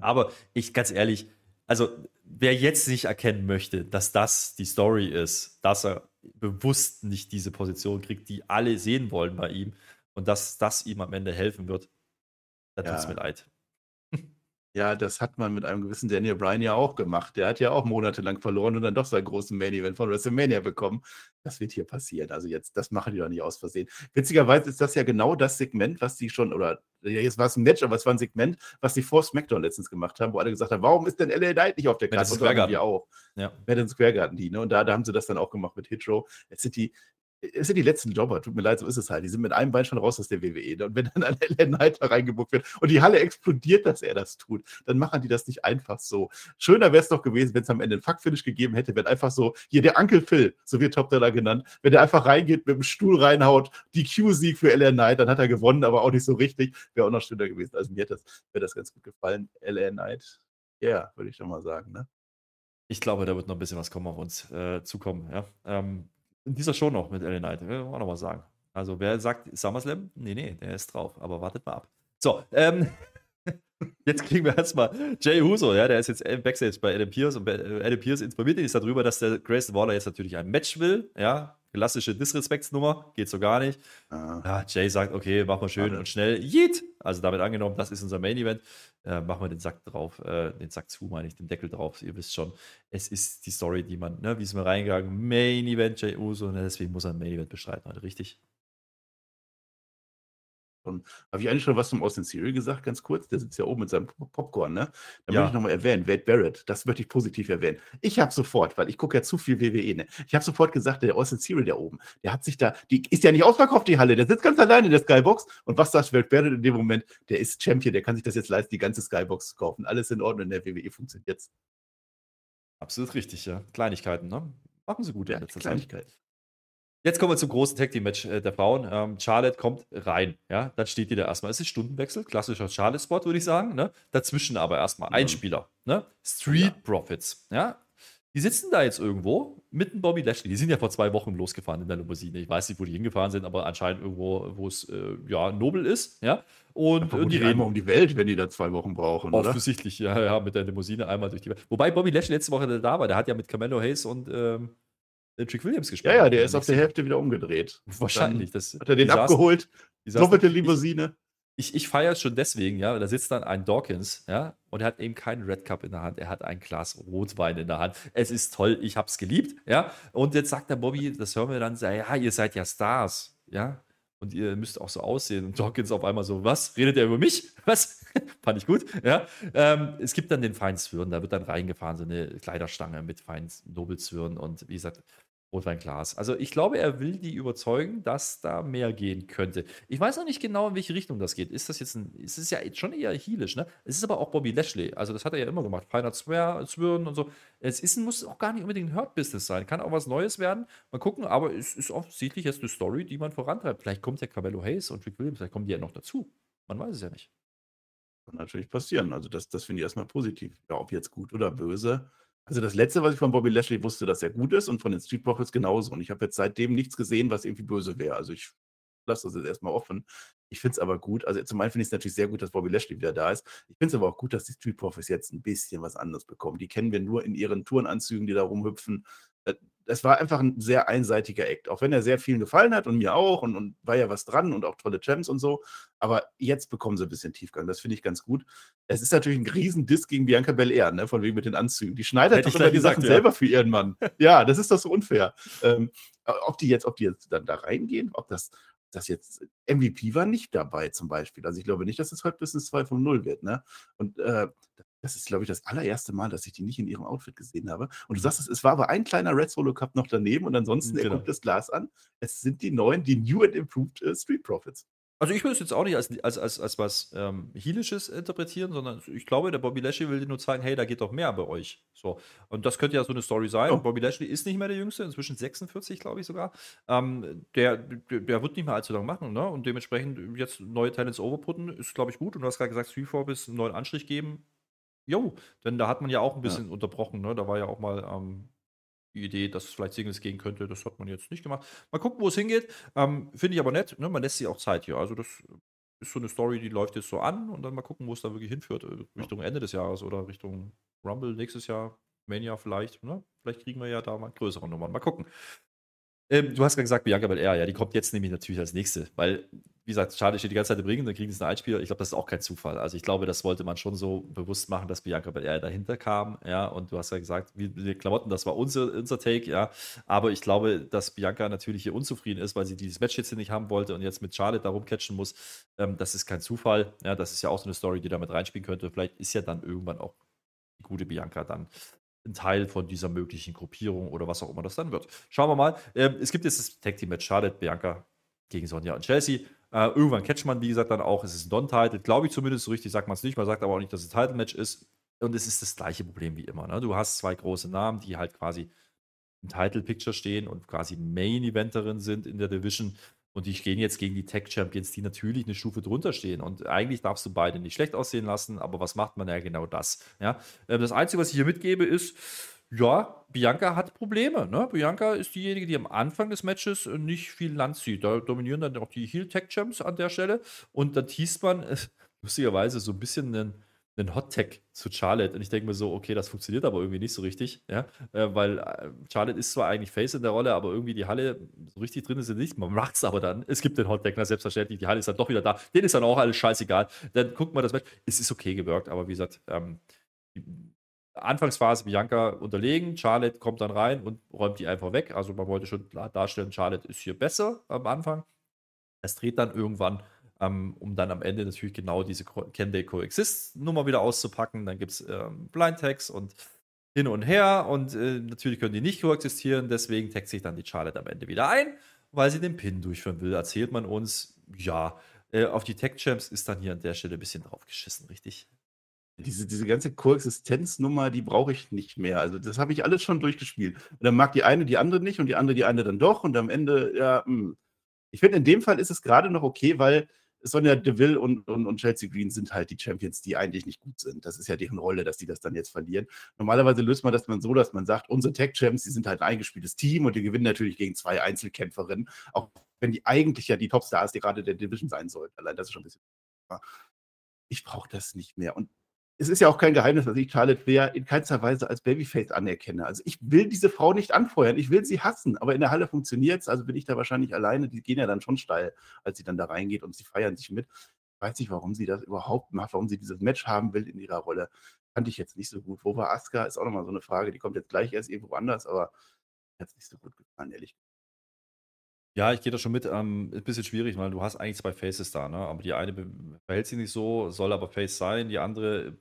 aber ich, ganz ehrlich, also wer jetzt nicht erkennen möchte, dass das die Story ist, dass er bewusst nicht diese Position kriegt, die alle sehen wollen bei ihm, und dass das ihm am Ende helfen wird, da tut es mir leid. Ja, das hat man mit einem gewissen Daniel Bryan ja auch gemacht. Der hat ja auch monatelang verloren und dann doch seinen großen Main Event von WrestleMania bekommen. Das wird hier passieren. Also jetzt, das machen die doch nicht aus Versehen. Witzigerweise ist das ja genau das Segment, was die schon, oder jetzt war es ein Match, aber es war ein Segment, was die vor SmackDown letztens gemacht haben, wo alle gesagt haben, warum ist denn LA Knight nicht auf der Karte? Square Garden. Wir auch. Ja. Madison Square Garden, die, ne? Und da, da haben sie das dann auch gemacht mit Hitro. Jetzt sind die, es sind die letzten Jobber, tut mir leid, so ist es halt. Die sind mit einem Bein schon raus aus der WWE. Ne? Und wenn dann ein LA Knight da reingebuckt wird und die Halle explodiert, dass er das tut, dann machen die das nicht einfach so. Schöner wäre es doch gewesen, wenn es am Ende ein Fuckfinish gegeben hätte, wenn einfach so, hier der Uncle Phil, so wird Top Dollar genannt, wenn der einfach reingeht, mit dem Stuhl reinhaut, die Q-Sieg für LA Knight, dann hat er gewonnen, aber auch nicht so richtig. Wäre auch noch schöner gewesen. Also mir das, wäre das ganz gut gefallen. LA Knight, ja, yeah, würde ich schon mal sagen, ne? Ich glaube, da wird noch ein bisschen was kommen auf uns äh, zukommen. Ja? Ähm, in dieser Show noch mit LA Knight, will ich auch noch mal sagen. Also, wer sagt SummerSlam? Nee, nee, der ist drauf, aber wartet mal ab. So, ähm, jetzt kriegen wir erstmal Jay Huso, ja, der ist jetzt Backstage bei Adam Pierce und Adam Pierce informiert ihn darüber, dass der Grayson Waller jetzt natürlich ein Match will, ja, klassische Disrespektsnummer, geht so gar nicht. Ah. Ja, Jay sagt, okay, machen wir schön und schnell, Yeet! Also damit angenommen, das ist unser Main Event äh, machen wir den Sack drauf, äh, den Sack zu, meine ich, den Deckel drauf. Ihr wisst schon, es ist die Story, die man, ne, wie ist man reingegangen? Main Event Jay Uso, ne, deswegen muss er ein Main Event bestreiten heute, richtig? Habe ich eigentlich schon was zum Austin Theory gesagt, ganz kurz? Der sitzt ja oben mit seinem Popcorn, ne? Da ja. möchte ich nochmal erwähnen, Wade Barrett, das möchte ich positiv erwähnen. Ich habe sofort, weil ich gucke ja zu viel WWE, ne? Ich habe sofort gesagt, der Austin Theory da oben, der hat sich da, die ist ja nicht ausverkauft, die Halle, der sitzt ganz alleine in der Skybox. Und was sagt Wade Barrett in dem Moment? Der ist Champion, der kann sich das jetzt leisten, die ganze Skybox zu kaufen. Alles in Ordnung, in der WWE funktioniert jetzt. Absolut richtig, ja. Kleinigkeiten, ne? Machen sie gut ja, Kleinigkeiten. Jetzt kommen wir zum großen Tag Team Match äh, der Frauen. Ähm, Charlotte kommt rein, ja, dann steht die da erstmal. Es ist Stundenwechsel, klassischer Charlotte-Spot, würde ich sagen. Ne? Dazwischen aber erstmal mhm. ein Spieler, ne? Street ja. Profits, ja. Die sitzen da jetzt irgendwo mit dem Bobby Lashley. Die sind ja vor zwei Wochen losgefahren in der Limousine. Ich weiß nicht, wo die hingefahren sind, aber anscheinend irgendwo, wo es äh, ja nobel ist, ja. Und ja, die reden um die Welt, wenn die da zwei Wochen brauchen, Offensichtlich, oder? ja, ja, mit der Limousine einmal durch die Welt. Wobei Bobby Lashley letzte Woche da war. Der hat ja mit Camelo Hayes und ähm, Trick Williams gespielt. Ja, ja, der ist auf der Hälfte wieder umgedreht. Wahrscheinlich. Das, hat er den abgeholt, doppelte Limousine. Ich, ich, ich feiere es schon deswegen, ja, da sitzt dann ein Dawkins, ja, und er hat eben keinen Red Cup in der Hand, er hat ein Glas Rotwein in der Hand. Es ist toll, ich habe es geliebt, ja. Und jetzt sagt der Bobby, das hören wir dann, ja, ihr seid ja Stars, ja, und ihr müsst auch so aussehen. Und Dawkins auf einmal so, was? Redet er über mich? Was? Fand ich gut, ja. Ähm, es gibt dann den Feinzwirn, da wird dann reingefahren, so eine Kleiderstange mit Feins Nobelzwirn und wie gesagt, Rotweinglas. Also ich glaube, er will die überzeugen, dass da mehr gehen könnte. Ich weiß noch nicht genau, in welche Richtung das geht. Ist das jetzt ein, es ist ja schon eher heelisch, ne? Es ist aber auch Bobby Lashley. Also das hat er ja immer gemacht. Feiner Zwirn und so. Es ist, muss auch gar nicht unbedingt ein Hurt-Business sein. Kann auch was Neues werden. Mal gucken, aber es ist offensichtlich jetzt eine Story, die man vorantreibt. Vielleicht kommt ja Cabello Hayes und Rick Williams, vielleicht kommen die ja noch dazu. Man weiß es ja nicht. Kann natürlich passieren. Also das, das finde ich erstmal positiv. Ja, ob jetzt gut oder böse also das Letzte, was ich von Bobby Lashley wusste, dass er gut ist und von den Street Profits genauso. Und ich habe jetzt seitdem nichts gesehen, was irgendwie böse wäre. Also ich lasse das jetzt erstmal offen. Ich finde es aber gut. Also zum einen finde ich es natürlich sehr gut, dass Bobby Lashley wieder da ist. Ich finde es aber auch gut, dass die Street Profits jetzt ein bisschen was anderes bekommen. Die kennen wir nur in ihren Tourenanzügen, die da rumhüpfen. Es war einfach ein sehr einseitiger Act, auch wenn er sehr vielen gefallen hat und mir auch und, und war ja was dran und auch tolle Champs und so. Aber jetzt bekommen sie ein bisschen Tiefgang. Das finde ich ganz gut. Es ist natürlich ein Riesendisk gegen Bianca Belair, ne, von wegen mit den Anzügen. Die schneidet doch immer die gesagt, Sachen ja. selber für ihren Mann. ja, das ist doch so unfair. Ähm, ob die jetzt, ob die jetzt dann da reingehen, ob das, das jetzt MVP war nicht dabei zum Beispiel. Also ich glaube nicht, dass es heute Business 2 von 0 wird. Ne? Und äh, das ist, glaube ich, das allererste Mal, dass ich die nicht in ihrem Outfit gesehen habe. Und du sagst es, es war aber ein kleiner Red Solo Cup noch daneben und ansonsten, genau. er guckt das Glas an. Es sind die neuen, die New and Improved äh, Street Profits. Also ich würde es jetzt auch nicht als, als, als, als was ähm, Heelisches interpretieren, sondern ich glaube, der Bobby Lashley will dir nur zeigen, hey, da geht doch mehr bei euch. So. Und das könnte ja so eine Story sein. Oh. Bobby Lashley ist nicht mehr der Jüngste, inzwischen 46, glaube ich sogar. Ähm, der, der wird nicht mehr allzu lange machen, ne? Und dementsprechend jetzt neue Talents overputten, ist, glaube ich, gut. Und du hast gerade gesagt, Street Profits einen neuen Anstrich geben, Jo, denn da hat man ja auch ein bisschen ja. unterbrochen, ne? Da war ja auch mal ähm, die Idee, dass es vielleicht Singles gehen könnte. Das hat man jetzt nicht gemacht. Mal gucken, wo es hingeht. Ähm, Finde ich aber nett, ne? Man lässt sich auch Zeit hier. Also, das ist so eine Story, die läuft jetzt so an und dann mal gucken, wo es da wirklich hinführt. Äh, Richtung Ende des Jahres oder Richtung Rumble nächstes Jahr, Mania vielleicht. Ne? Vielleicht kriegen wir ja da mal größere Nummern. Mal gucken. Ähm, du hast gerade gesagt, Bianca Belair, ja, die kommt jetzt nämlich natürlich als nächste, weil, wie gesagt, schade steht die ganze Zeit im Ring, dann kriegen sie einen Einspieler. Ich glaube, das ist auch kein Zufall. Also ich glaube, das wollte man schon so bewusst machen, dass Bianca Belair dahinter kam, ja, und du hast ja gesagt, die Klamotten, das war unser, unser Take, ja, aber ich glaube, dass Bianca natürlich hier unzufrieden ist, weil sie dieses Match jetzt hier nicht haben wollte und jetzt mit Charlotte darum catchen muss. Ähm, das ist kein Zufall, ja, das ist ja auch so eine Story, die da mit reinspielen könnte. Vielleicht ist ja dann irgendwann auch die gute Bianca dann ein Teil von dieser möglichen Gruppierung oder was auch immer das dann wird. Schauen wir mal. Ähm, es gibt jetzt das Tag Team Match Charlotte, Bianca gegen Sonja und Chelsea. Äh, irgendwann catcht man, wie gesagt, dann auch, es ist ein Don-Title, glaube ich zumindest, so richtig sagt man es nicht, man sagt aber auch nicht, dass es ein Title-Match ist. Und es ist das gleiche Problem wie immer. Ne? Du hast zwei große Namen, die halt quasi im Title-Picture stehen und quasi Main-Eventerin sind in der Division. Und die gehen jetzt gegen die Tech-Champions, die natürlich eine Stufe drunter stehen. Und eigentlich darfst du beide nicht schlecht aussehen lassen, aber was macht man ja genau das? Ja? Ähm, das Einzige, was ich hier mitgebe, ist, ja, Bianca hat Probleme. Ne? Bianca ist diejenige, die am Anfang des Matches nicht viel Land zieht. Da dominieren dann auch die Heel-Tech-Champs an der Stelle. Und dann teast man äh, lustigerweise so ein bisschen einen einen Hot-Tag zu Charlotte. Und ich denke mir so, okay, das funktioniert aber irgendwie nicht so richtig, ja, äh, weil äh, Charlotte ist zwar eigentlich Face in der Rolle, aber irgendwie die Halle so richtig drin ist sie nicht. Man macht es aber dann. Es gibt den Hot-Tag, na selbstverständlich, die Halle ist dann doch wieder da. Den ist dann auch alles scheißegal. Dann guckt man das Match. Es ist okay gewirkt, aber wie gesagt, ähm, Anfangsphase Bianca unterlegen, Charlotte kommt dann rein und räumt die einfach weg. Also man wollte schon darstellen, Charlotte ist hier besser am Anfang. Es dreht dann irgendwann ähm, um dann am Ende natürlich genau diese Can They Coexist-Nummer wieder auszupacken. Dann gibt es ähm, Blind Tags und hin und her und äh, natürlich können die nicht koexistieren, deswegen taggt sich dann die Charlotte am Ende wieder ein, weil sie den Pin durchführen will. Erzählt man uns, ja, äh, auf die Tech-Champs ist dann hier an der Stelle ein bisschen draufgeschissen, richtig? Diese, diese ganze Koexistenznummer, die brauche ich nicht mehr. Also, das habe ich alles schon durchgespielt. Und dann mag die eine die andere nicht und die andere die eine dann doch. Und am Ende, ja, mh. Hm. ich finde, in dem Fall ist es gerade noch okay, weil Sonja Deville und, und, und Chelsea Green sind halt die Champions, die eigentlich nicht gut sind. Das ist ja deren Rolle, dass die das dann jetzt verlieren. Normalerweise löst man das dann so, dass man sagt, unsere Tech-Champs, die sind halt ein eingespieltes Team und die gewinnen natürlich gegen zwei Einzelkämpferinnen, auch wenn die eigentlich ja die Topstars, die gerade der Division sein sollten. Allein das ist schon ein bisschen. Ich brauche das nicht mehr. Und es ist ja auch kein Geheimnis, dass ich Charlotte Flair in keinster Weise als Babyface anerkenne. Also ich will diese Frau nicht anfeuern, ich will sie hassen, aber in der Halle funktioniert es, also bin ich da wahrscheinlich alleine. Die gehen ja dann schon steil, als sie dann da reingeht und sie feiern sich mit. Ich weiß nicht, warum sie das überhaupt macht, warum sie dieses Match haben will in ihrer Rolle. Fand ich jetzt nicht so gut. Wo war Asuka? Ist auch nochmal so eine Frage, die kommt jetzt gleich erst irgendwo anders, aber hat es nicht so gut gefallen, ehrlich gesagt. Ja, ich gehe da schon mit. Ähm, ist ein bisschen schwierig, weil du hast eigentlich zwei Faces da, ne? Aber die eine verhält sich nicht so, soll aber Face sein. Die andere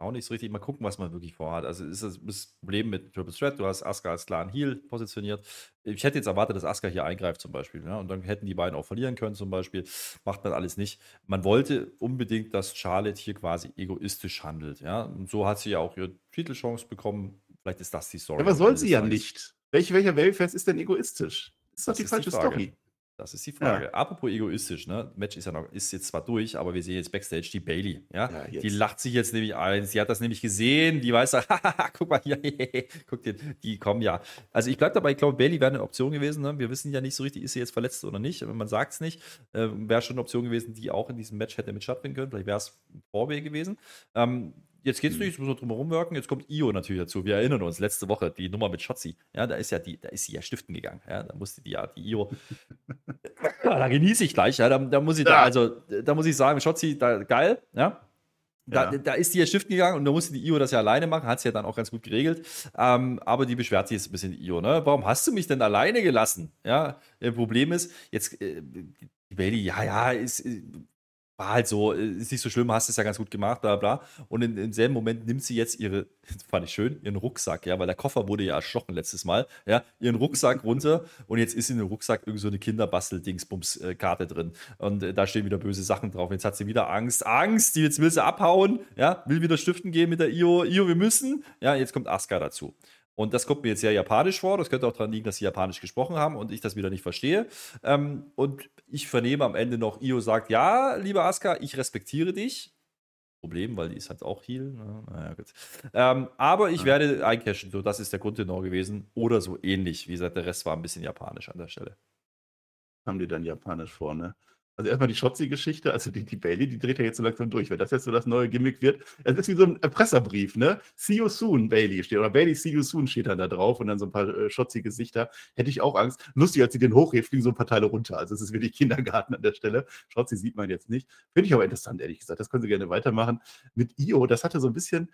auch nicht so richtig. Mal gucken, was man wirklich vorhat. Also ist das, das Problem mit Triple Threat, du hast Asuka als klaren Heal positioniert. Ich hätte jetzt erwartet, dass Asuka hier eingreift zum Beispiel. Ja? Und dann hätten die beiden auch verlieren können zum Beispiel. Macht man alles nicht. Man wollte unbedingt, dass Charlotte hier quasi egoistisch handelt. Ja? Und so hat sie ja auch ihre Titelchance bekommen. Vielleicht ist das die Story. Ja, aber soll sie ja nicht. Welch, welcher Babyface ist denn egoistisch? Das ist doch die falsche die Story. Das ist die Frage. Ja. Apropos egoistisch, ne? Match ist ja noch, ist jetzt zwar durch, aber wir sehen jetzt Backstage die Bailey. Ja? ja die lacht sich jetzt nämlich ein. Sie hat das nämlich gesehen. Die weiß, guck mal hier, guck dir, die kommen ja. Also ich bleibe dabei, ich glaube, Bailey wäre eine Option gewesen. Ne? Wir wissen ja nicht so richtig, ist sie jetzt verletzt oder nicht. Man sagt es nicht. Äh, wäre schon eine Option gewesen, die auch in diesem Match hätte mit stattfinden können. Vielleicht wäre es ein Vorweg gewesen. Ähm, jetzt geht's mhm. nicht, jetzt muss man drum herum wirken. Jetzt kommt Io natürlich dazu. Wir erinnern uns, letzte Woche die Nummer mit Schotzi. Ja, da ist ja die, da ist sie ja stiften gegangen. Ja, da musste die ja, die Io. da genieße ich gleich. Ja, da, da muss ich da, also, da muss ich sagen, Schotzi, da, geil, ja. Da, ja. da, ist die ja stiften gegangen und da musste die Io das ja alleine machen, hat sie ja dann auch ganz gut geregelt. Ähm, aber die beschwert sich jetzt ein bisschen, Io, ne? Warum hast du mich denn alleine gelassen? Ja, Problem ist, jetzt, äh, die Bailey, ja, ja, ist, war halt so, äh, ist nicht so schlimm, hast es ja ganz gut gemacht, bla bla. Und in, im selben Moment nimmt sie jetzt ihre, fand ich schön, ihren Rucksack, ja, weil der Koffer wurde ja erstochen letztes Mal, ja, ihren Rucksack runter und jetzt ist in dem Rucksack irgendwie so eine Kinderbastel-Dingsbums-Karte drin. Und äh, da stehen wieder böse Sachen drauf. Jetzt hat sie wieder Angst, Angst, jetzt will sie abhauen, ja, will wieder stiften gehen mit der Io, Io, wir müssen, ja, jetzt kommt Asuka dazu. Und das kommt mir jetzt sehr japanisch vor. Das könnte auch daran liegen, dass sie japanisch gesprochen haben und ich das wieder nicht verstehe. Ähm, und ich vernehme am Ende noch, Io sagt, ja, lieber Asuka, ich respektiere dich. Problem, weil die ist halt auch Heal. Ne? Naja, gut. Ähm, aber ich ja. werde eincashen, so das ist der Grundtenor gewesen. Oder so ähnlich. Wie gesagt, der Rest war ein bisschen japanisch an der Stelle. Haben die dann japanisch vor, ne? Also erstmal die Schotzi-Geschichte, also die, die Bailey, die dreht ja jetzt so langsam durch, wenn das jetzt so das neue Gimmick wird. Es ist wie so ein Erpresserbrief, ne? See you soon, Bailey steht. Oder Bailey, see you soon steht dann da drauf und dann so ein paar äh, Schotzi-Gesichter. Hätte ich auch Angst. Lustig, als sie den hochhebt, fliegen so ein paar Teile runter. Also es ist wirklich Kindergarten an der Stelle. Schotzi sieht man jetzt nicht. Finde ich aber interessant, ehrlich gesagt. Das können sie gerne weitermachen. Mit Io, das hatte so ein bisschen.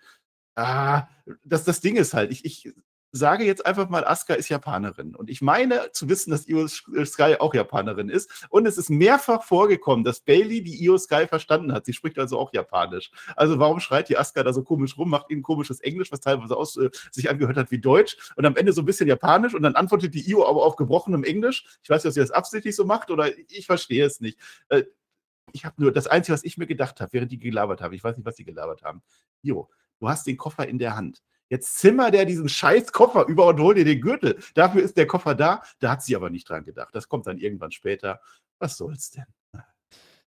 Ah, das, das Ding ist halt, ich, ich sage jetzt einfach mal, Asuka ist Japanerin. Und ich meine zu wissen, dass Io Sky auch Japanerin ist. Und es ist mehrfach vorgekommen, dass Bailey die Io Sky verstanden hat. Sie spricht also auch Japanisch. Also warum schreit die Asuka da so komisch rum, macht ihnen komisches Englisch, was teilweise aus, äh, sich angehört hat wie Deutsch und am Ende so ein bisschen Japanisch und dann antwortet die Io aber auf gebrochenem Englisch. Ich weiß nicht, ob sie das absichtlich so macht oder ich verstehe es nicht. Äh, ich habe nur das Einzige, was ich mir gedacht habe, während die gelabert haben, ich weiß nicht, was sie gelabert haben. Io, du hast den Koffer in der Hand. Jetzt zimmer der diesen scheiß Koffer über und hol dir den Gürtel. Dafür ist der Koffer da. Da hat sie aber nicht dran gedacht. Das kommt dann irgendwann später. Was soll's denn?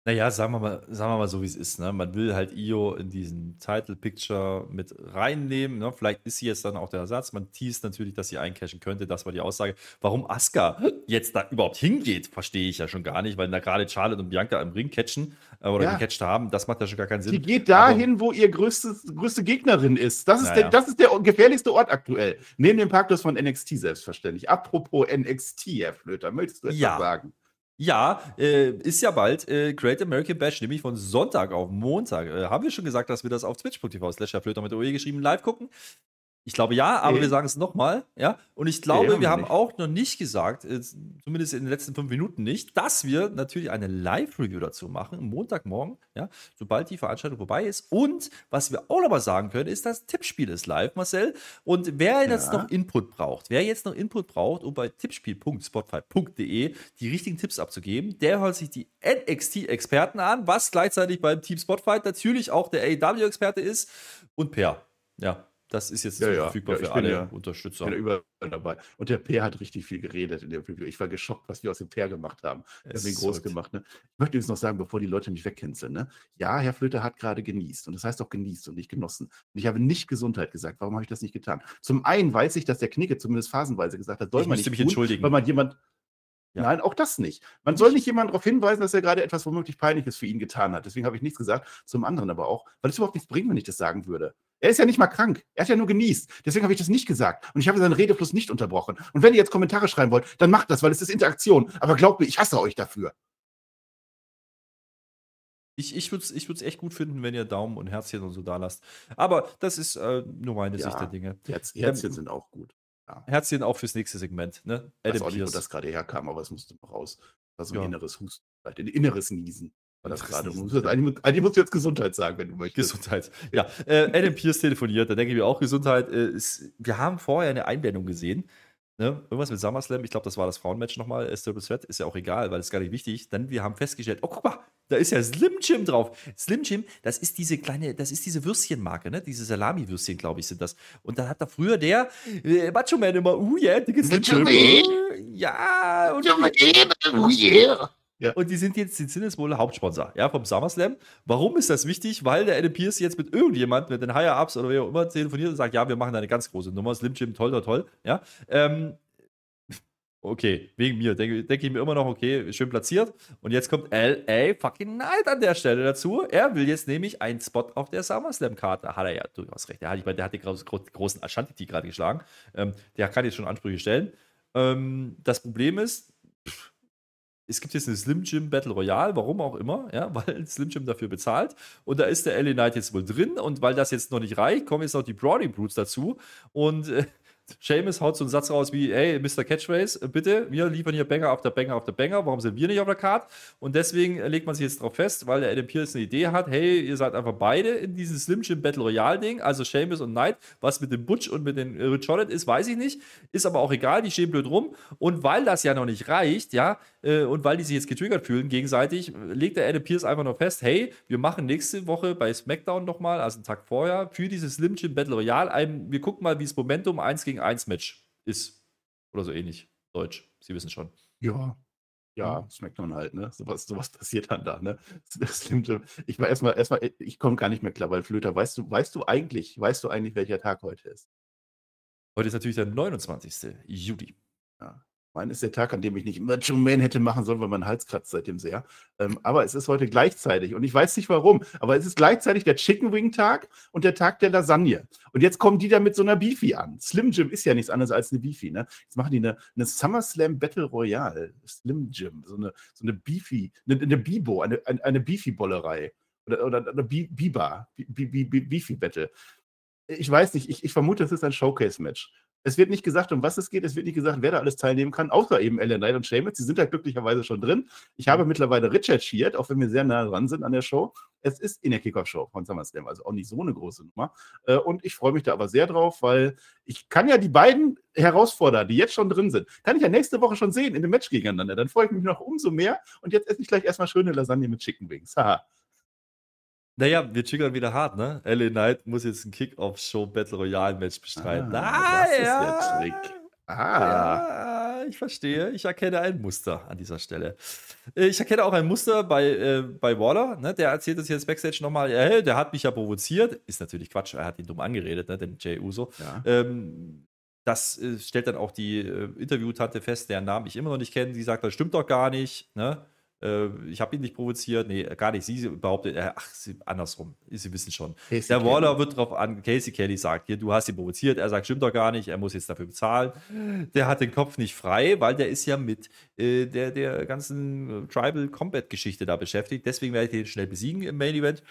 Naja, sagen wir mal, sagen wir mal so, wie es ist. Ne? Man will halt Io in diesen Title Picture mit reinnehmen. Ne? Vielleicht ist sie jetzt dann auch der Ersatz. Man teast natürlich, dass sie eincashen könnte. Das war die Aussage. Warum Asuka jetzt da überhaupt hingeht, verstehe ich ja schon gar nicht, weil da gerade Charlotte und Bianca im Ring catchen äh, oder ja. gecatcht haben. Das macht ja schon gar keinen Sinn. Die geht dahin, Aber, wo ihr größte, größte Gegnerin ist. Das ist, naja. der, das ist der gefährlichste Ort aktuell. Neben dem Parkplatz von NXT selbstverständlich. Apropos NXT, Herr Flöter, möchtest du etwas ja. sagen? Ja, äh, ist ja bald äh, Great American Bash, nämlich von Sonntag auf Montag. Äh, haben wir schon gesagt, dass wir das auf twitch.tv slash mit OE geschrieben live gucken? Ich glaube ja, aber okay. wir sagen es nochmal. Ja? Und ich glaube, okay, wir haben nicht. auch noch nicht gesagt, äh, zumindest in den letzten fünf Minuten nicht, dass wir natürlich eine Live-Review dazu machen, Montagmorgen, ja, sobald die Veranstaltung vorbei ist. Und was wir auch nochmal sagen können, ist, das Tippspiel ist live, Marcel. Und wer ja. jetzt noch Input braucht, wer jetzt noch Input braucht, um bei tippspiel.spotify.de die richtigen Tipps abzugeben, der hört sich die NXT-Experten an, was gleichzeitig beim Team Spotify natürlich auch der AEW-Experte ist und Per. Ja, das ist jetzt ja, ja. verfügbar ja, für alle ja, Unterstützer. Ich bin überall dabei. Und der Peer hat richtig viel geredet in der Review. Ich war geschockt, was wir aus dem Peer gemacht haben. Wir haben ihn groß gemacht. Ne? Ich möchte übrigens noch sagen, bevor die Leute mich wegcanceln. Ne? Ja, Herr Flöter hat gerade genießt. Und das heißt auch genießt und nicht genossen. Und ich habe nicht Gesundheit gesagt. Warum habe ich das nicht getan? Zum einen weiß ich, dass der Knicke zumindest phasenweise gesagt hat, soll ich man nicht mich tun, entschuldigen. weil man jemand ja. Nein, auch das nicht. Man soll nicht jemanden darauf hinweisen, dass er gerade etwas womöglich Peinliches für ihn getan hat. Deswegen habe ich nichts gesagt. Zum anderen aber auch, weil es überhaupt nichts bringt, wenn ich das sagen würde. Er ist ja nicht mal krank. Er hat ja nur genießt. Deswegen habe ich das nicht gesagt. Und ich habe seinen Redefluss nicht unterbrochen. Und wenn ihr jetzt Kommentare schreiben wollt, dann macht das, weil es ist Interaktion. Aber glaubt mir, ich hasse euch dafür. Ich, ich würde es ich echt gut finden, wenn ihr Daumen und Herzchen und so da lasst. Aber das ist äh, nur meine ja, Sicht der Dinge. Herz, Herzchen ähm, sind auch gut. Ja. Herzchen auch fürs nächste Segment. Ne? Ich weiß auch nicht, wo das gerade herkam, aber es musste noch raus. Das war so ein ja. inneres Husten, ein inneres Niesen. War das gerade? Eigentlich, eigentlich musst du jetzt Gesundheit sagen, wenn du möchtest. Gesundheit. Ja. Äh, Adam Pierce telefoniert, da denke ich mir auch Gesundheit. Äh, ist, wir haben vorher eine Einblendung gesehen. Ne? Irgendwas mit SummerSlam, ich glaube, das war das Frauenmatch nochmal, Triple Threat, ist ja auch egal, weil es gar nicht wichtig. Dann wir haben festgestellt, oh, guck mal, da ist ja Slim Jim drauf. Slim Jim, das ist diese kleine, das ist diese Würstchenmarke, ne? Diese Salami-Würstchen, glaube ich, sind das. Und dann hat da früher der äh, Macho Man immer, uh, yeah, dicke Slim Jim. Ja, und, uh, yeah. Ja. Und die sind jetzt, die sind jetzt wohl Hauptsponsor, ja, vom SummerSlam. Warum ist das wichtig? Weil der Adam Pierce jetzt mit irgendjemand, mit den Higher-Ups oder wer auch immer telefoniert und sagt, ja, wir machen da eine ganz große Nummer, Slim Jim, toll, toll, toll, ja. Ähm, okay, wegen mir, denke denk ich mir immer noch, okay, schön platziert. Und jetzt kommt LA fucking Night an der Stelle dazu. Er will jetzt nämlich einen Spot auf der SummerSlam-Karte. Hat er ja durchaus recht. Der hat, ich meine, der hat den großen Ashanti gerade geschlagen. Ähm, der kann jetzt schon Ansprüche stellen. Ähm, das Problem ist, es gibt jetzt eine Slim Jim Battle Royale, warum auch immer, ja, weil Slim Jim dafür bezahlt. Und da ist der LA Knight jetzt wohl drin. Und weil das jetzt noch nicht reicht, kommen jetzt noch die Brody Brutes dazu. Und äh, Seamus haut so einen Satz raus wie, hey, Mr. Catchphrase, bitte, wir liefern hier Banger auf der Banger auf der Banger, warum sind wir nicht auf der Card? Und deswegen legt man sich jetzt darauf fest, weil der Adam Pierce eine Idee hat, hey, ihr seid einfach beide in diesem Slim Jim Battle Royale Ding, also Seamus und Knight, was mit dem Butch und mit den Rich Holland ist, weiß ich nicht, ist aber auch egal, die stehen blöd rum und weil das ja noch nicht reicht, ja, äh, und weil die sich jetzt getriggert fühlen gegenseitig, legt der Adam Pierce einfach nur fest, hey, wir machen nächste Woche bei SmackDown nochmal, also einen Tag vorher, für dieses Slim Jim Battle Royale, ein, wir gucken mal, wie das Momentum 1 gegen gegen 1 Match ist. Oder so ähnlich. Deutsch. Sie wissen schon. Ja. Ja, SmackDown halt, ne? Sowas, sowas passiert dann da, ne? Ich war erstmal, erstmal, ich komme gar nicht mehr klar, weil Flöter, weißt du, weißt du eigentlich, weißt du eigentlich, welcher Tag heute ist? Heute ist natürlich der 29. Juli. Ja. Mein ist der Tag, an dem ich nicht Macho Man hätte machen sollen, weil mein Hals kratzt seitdem sehr. Ähm, aber es ist heute gleichzeitig und ich weiß nicht warum, aber es ist gleichzeitig der Chicken Wing Tag und der Tag der Lasagne. Und jetzt kommen die da mit so einer Beefy an. Slim Jim ist ja nichts anderes als eine Beefy. Ne? Jetzt machen die eine, eine SummerSlam Battle Royale. Slim Jim, so eine, so eine Beefy, eine, eine Bibo, eine, eine, eine Beefy-Bollerei. Oder, oder eine Biba, Beefy-Battle. Ich weiß nicht, ich, ich vermute, es ist ein Showcase-Match. Es wird nicht gesagt, um was es geht. Es wird nicht gesagt, wer da alles teilnehmen kann, außer eben Ellen Knight und Sheamus. Sie sind halt glücklicherweise schon drin. Ich habe mittlerweile recherchiert, auch wenn wir sehr nah dran sind an der Show. Es ist in der Kickoff-Show von SummerSlam, also auch nicht so eine große Nummer. Äh, und ich freue mich da aber sehr drauf, weil ich kann ja die beiden Herausforderer, die jetzt schon drin sind, kann ich ja nächste Woche schon sehen in dem Match gegeneinander. Dann freue ich mich noch umso mehr. Und jetzt esse ich gleich erstmal schöne Lasagne mit Chicken Wings. Haha. Naja, wir triggern wieder hart, ne? LA Knight muss jetzt ein Kick-Off-Show-Battle-Royale-Match bestreiten. Ah, ah das ja. ist der Trick. Ah. Ja, ich verstehe. Ich erkenne ein Muster an dieser Stelle. Ich erkenne auch ein Muster bei, äh, bei Waller. Ne? Der erzählt uns jetzt Backstage nochmal, hey, der hat mich ja provoziert. Ist natürlich Quatsch, er hat ihn dumm angeredet, ne? den Jay Uso. Ja. Ähm, das äh, stellt dann auch die äh, Interviewtante fest, deren Namen ich immer noch nicht kenne. Die sagt, das stimmt doch gar nicht. Ne? Äh, ich habe ihn nicht provoziert. Nee, gar nicht. Sie behauptet, äh, ach, sie, andersrum. Sie wissen schon. Casey der Waller Kelly. wird darauf an, Casey Kelly sagt, hier, du hast ihn provoziert. Er sagt, stimmt doch gar nicht. Er muss jetzt dafür bezahlen. Der hat den Kopf nicht frei, weil der ist ja mit äh, der, der ganzen äh, Tribal Combat Geschichte da beschäftigt. Deswegen werde ich den schnell besiegen im Main Event.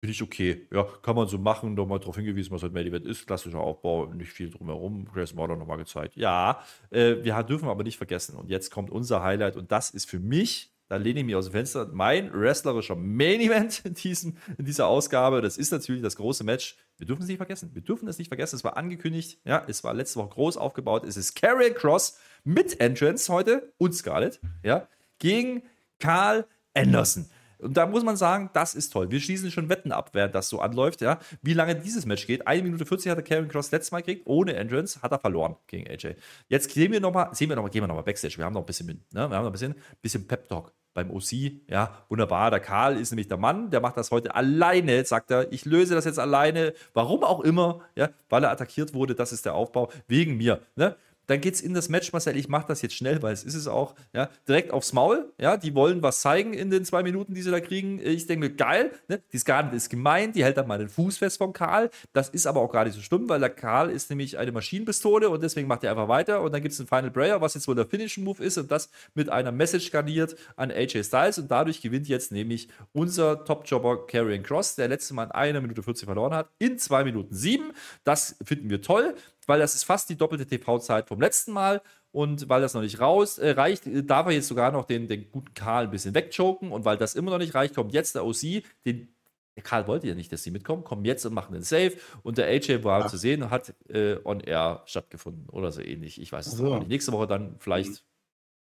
Finde ich okay. Ja, kann man so machen. Nochmal darauf hingewiesen, was halt Main Event ist. Klassischer Aufbau, nicht viel drumherum. Grayson Waller nochmal gezeigt. Ja, äh, wir dürfen aber nicht vergessen. Und jetzt kommt unser Highlight. Und das ist für mich da lehne ich mich aus dem Fenster. Mein wrestlerischer Main Event in, diesem, in dieser Ausgabe, das ist natürlich das große Match. Wir dürfen es nicht vergessen. Wir dürfen es nicht vergessen. Es war angekündigt. Ja, es war letzte Woche groß aufgebaut. Es ist Carrion Cross mit Entrance heute und Scarlett. Ja, gegen Carl Anderson. Und da muss man sagen, das ist toll. Wir schließen schon Wetten ab, während das so anläuft, ja. Wie lange dieses Match geht. 1 Minute 40 hat der Karen Cross letztes Mal gekriegt, ohne Entrance, hat er verloren gegen AJ. Jetzt sehen wir nochmal, sehen wir noch mal, gehen wir nochmal Backstage. Wir haben noch ein bisschen, ne? wir haben noch ein bisschen, bisschen Pep Talk beim OC. Ja, wunderbar. Der Karl ist nämlich der Mann, der macht das heute alleine, sagt er. Ich löse das jetzt alleine. Warum auch immer, ja, weil er attackiert wurde. Das ist der Aufbau. Wegen mir. Ne? Dann geht es in das Match, Marcel. Ich mache das jetzt schnell, weil es ist es auch. Ja, direkt aufs Maul. Ja, die wollen was zeigen in den zwei Minuten, die sie da kriegen. Ich denke mir, geil. Ne? Die Scarlett ist gemeint. Die hält dann mal den Fuß fest vom Karl. Das ist aber auch gar nicht so schlimm, weil der Karl ist nämlich eine Maschinenpistole und deswegen macht er einfach weiter. Und dann gibt es einen Final Prayer, was jetzt wohl der Finishing Move ist und das mit einer Message garniert an AJ Styles. Und dadurch gewinnt jetzt nämlich unser Top-Jobber Karrion Cross, der letzte Mal in einer Minute 40 verloren hat, in zwei Minuten sieben. Das finden wir toll weil das ist fast die doppelte TV-Zeit vom letzten Mal. Und weil das noch nicht raus äh, reicht, darf er jetzt sogar noch den, den guten Karl ein bisschen wegchoken. Und weil das immer noch nicht reicht, kommt jetzt der OC, den der Karl wollte ja nicht, dass sie mitkommen, kommen jetzt und machen den Save. Und der AJ war ja. zu sehen, hat äh, on air stattgefunden oder so ähnlich. Ich weiß es so. nicht. Nächste Woche dann vielleicht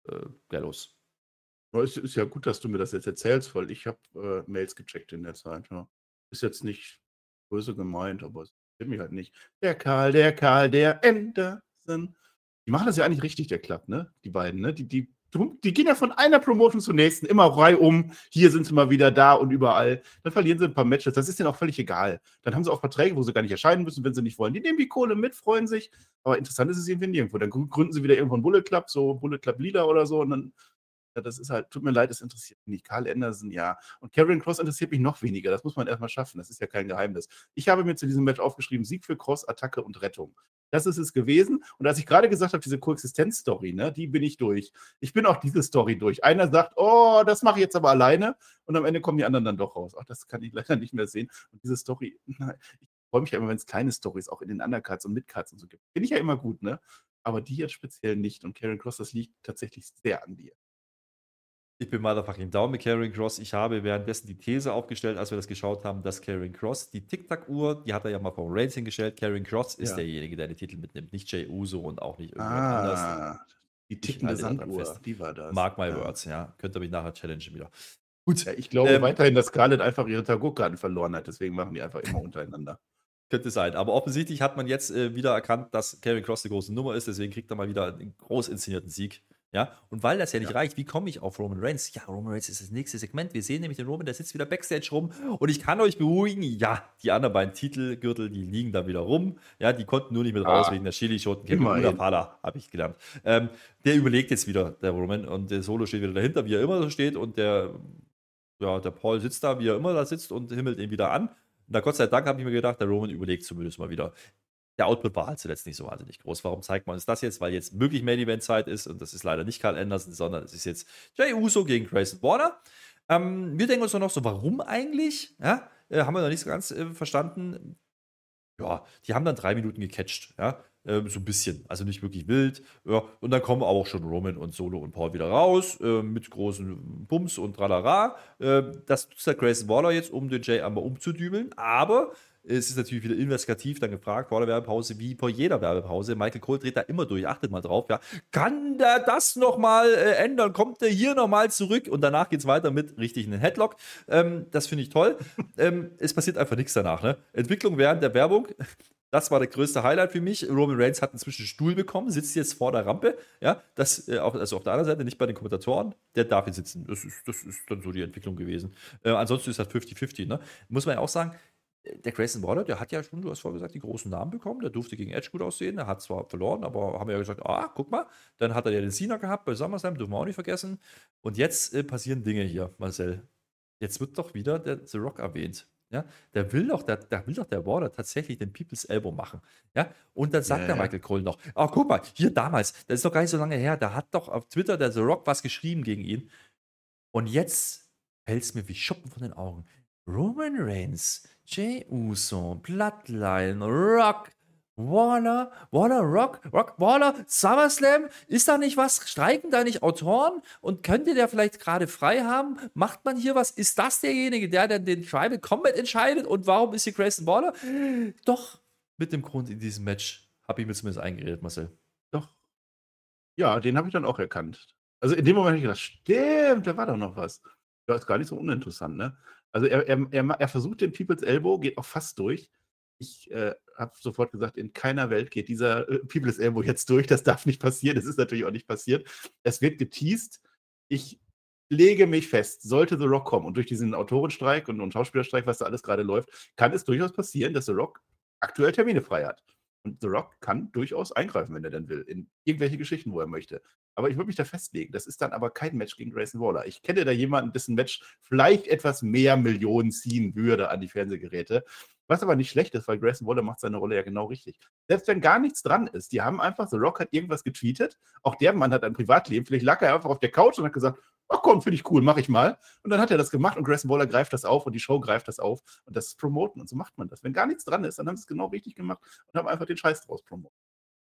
mhm. äh, Gallows. Es ist ja gut, dass du mir das jetzt erzählst, weil ich habe äh, Mails gecheckt in der Zeit. Ja. Ist jetzt nicht böse gemeint, aber es stimmt mich halt nicht. Der Karl, der Karl, der Anderson. Die machen das ja eigentlich richtig, der Club, ne? Die beiden, ne? Die, die die gehen ja von einer Promotion zur nächsten, immer reihum. Hier sind sie mal wieder da und überall. Dann verlieren sie ein paar Matches. Das ist denen auch völlig egal. Dann haben sie auch Verträge, wo sie gar nicht erscheinen müssen, wenn sie nicht wollen. Die nehmen die Kohle mit, freuen sich. Aber interessant ist es irgendwie nirgendwo. Dann gründen sie wieder irgendwo einen Bullet Club, so Bullet Club Lila oder so. Und dann das ist halt, tut mir leid, das interessiert mich nicht. Karl Anderson, ja. Und Karen Cross interessiert mich noch weniger. Das muss man erstmal schaffen. Das ist ja kein Geheimnis. Ich habe mir zu diesem Match aufgeschrieben: Sieg für Cross, Attacke und Rettung. Das ist es gewesen. Und als ich gerade gesagt habe, diese Koexistenz-Story, ne, die bin ich durch. Ich bin auch diese Story durch. Einer sagt, oh, das mache ich jetzt aber alleine. Und am Ende kommen die anderen dann doch raus. Ach, das kann ich leider nicht mehr sehen. Und diese Story, nein, ich freue mich ja immer, wenn es kleine Stories auch in den Undercards und Midcards und so gibt. Finde ich ja immer gut, ne? Aber die jetzt speziell nicht. Und Karen Cross, das liegt tatsächlich sehr an dir. Ich bin motherfucking down mit Carrying Cross. Ich habe währenddessen die These aufgestellt, als wir das geschaut haben, dass Carrying Cross, die Tic-Tac-Uhr, die hat er ja mal vor Reigns hingestellt. Carrying Cross ist ja. derjenige, der den Titel mitnimmt, nicht Jay Uso und auch nicht irgendjemand ah, anders. Die tickende Sanduhr, die war das. Mark my ja. words, ja. Könnt ihr mich nachher challengen wieder. Gut. Ja, ich glaube ähm, weiterhin, dass Scarlett einfach ihre Tarot-Karten verloren hat, deswegen machen die einfach immer untereinander. Könnte sein. Aber offensichtlich hat man jetzt äh, wieder erkannt, dass Carrying Cross eine große Nummer ist, deswegen kriegt er mal wieder einen groß inszenierten Sieg. Ja, und weil das ja nicht ja. reicht, wie komme ich auf Roman Reigns? Ja, Roman Reigns ist das nächste Segment. Wir sehen nämlich den Roman, der sitzt wieder Backstage rum. Und ich kann euch beruhigen, ja, die anderen beiden Titelgürtel, die liegen da wieder rum. Ja, die konnten nur nicht mit raus ah, wegen der Chili-Schoten. Guter Pala, habe ich gelernt. Ähm, der überlegt jetzt wieder, der Roman. Und der Solo steht wieder dahinter, wie er immer so steht. Und der, ja, der Paul sitzt da, wie er immer da sitzt und himmelt ihn wieder an. Und da Gott sei Dank habe ich mir gedacht, der Roman überlegt zumindest mal wieder der Output war halt zuletzt nicht so wahnsinnig groß. Warum zeigt man uns das jetzt? Weil jetzt wirklich Main Event Zeit ist und das ist leider nicht Karl Anderson, sondern es ist jetzt Jay Uso gegen Grayson Warner. Ähm, wir denken uns noch so, warum eigentlich? Ja, äh, haben wir noch nicht so ganz äh, verstanden. Ja, die haben dann drei Minuten gecatcht, ja, äh, so ein bisschen, also nicht wirklich wild. Ja, und dann kommen auch schon Roman und Solo und Paul wieder raus äh, mit großen Bums und Tralala. Äh, das nutzt der Grayson Waller jetzt, um den Jay einmal umzudübeln, aber es ist natürlich wieder investigativ dann gefragt vor der Werbepause, wie vor jeder Werbepause. Michael Cole dreht da immer durch, achtet mal drauf, ja. Kann der das nochmal äh, ändern? Kommt der hier nochmal zurück? Und danach geht es weiter mit richtig einen Headlock. Ähm, das finde ich toll. ähm, es passiert einfach nichts danach. Ne? Entwicklung während der Werbung. Das war der größte Highlight für mich. Roman Reigns hat inzwischen einen Stuhl bekommen, sitzt jetzt vor der Rampe. Ja, das, äh, also auf der anderen Seite, nicht bei den Kommentatoren. Der darf jetzt sitzen. Das ist, das ist dann so die Entwicklung gewesen. Äh, ansonsten ist das 50-50. Ne? Muss man ja auch sagen, der Grayson Waller, der hat ja schon, du hast vorher gesagt, die großen Namen bekommen. Der durfte gegen Edge gut aussehen. Er hat zwar verloren, aber haben wir ja gesagt, ah, guck mal. Dann hat er ja den Cena gehabt bei SummerSlam, dürfen wir auch nicht vergessen. Und jetzt äh, passieren Dinge hier, Marcel. Jetzt wird doch wieder der The Rock erwähnt. Ja, der will doch, der, der will doch der Waller tatsächlich den People's Elbow machen. Ja, und dann sagt ja, der Michael Cole noch, oh, guck mal, hier damals, das ist doch gar nicht so lange her, da hat doch auf Twitter der The Rock was geschrieben gegen ihn. Und jetzt fällt es mir wie Schuppen von den Augen. Roman Reigns Jay Uso, Bloodline, Rock, Waller, Waller, Rock, Rock, Waller, SummerSlam, ist da nicht was? Streiken da nicht Autoren? Und könnte der vielleicht gerade frei haben? Macht man hier was? Ist das derjenige, der dann den Tribal Combat entscheidet? Und warum ist hier Grayson Waller? Doch, mit dem Grund in diesem Match habe ich mir zumindest eingeredet, Marcel. Doch. Ja, den habe ich dann auch erkannt. Also in dem Moment habe ich gedacht, stimmt, da war doch noch was. Das ist gar nicht so uninteressant, ne? Also er, er, er, er versucht den People's Elbow, geht auch fast durch. Ich äh, habe sofort gesagt, in keiner Welt geht dieser äh, People's Elbow jetzt durch. Das darf nicht passieren. Das ist natürlich auch nicht passiert. Es wird geteased. Ich lege mich fest, sollte The Rock kommen und durch diesen Autorenstreik und, und Schauspielerstreik, was da alles gerade läuft, kann es durchaus passieren, dass The Rock aktuell Termine frei hat. Und The Rock kann durchaus eingreifen, wenn er denn will, in irgendwelche Geschichten, wo er möchte. Aber ich würde mich da festlegen. Das ist dann aber kein Match gegen Grayson Waller. Ich kenne da jemanden, dessen Match vielleicht etwas mehr Millionen ziehen würde an die Fernsehgeräte. Was aber nicht schlecht ist, weil Grayson Waller macht seine Rolle ja genau richtig. Selbst wenn gar nichts dran ist, die haben einfach, The Rock hat irgendwas getweetet. Auch der Mann hat ein Privatleben. Vielleicht lag er einfach auf der Couch und hat gesagt, ach komm, finde ich cool, mache ich mal. Und dann hat er das gemacht und Grayson Waller greift das auf und die Show greift das auf und das ist Promoten und so macht man das. Wenn gar nichts dran ist, dann haben sie es genau richtig gemacht und haben einfach den Scheiß draus promotet.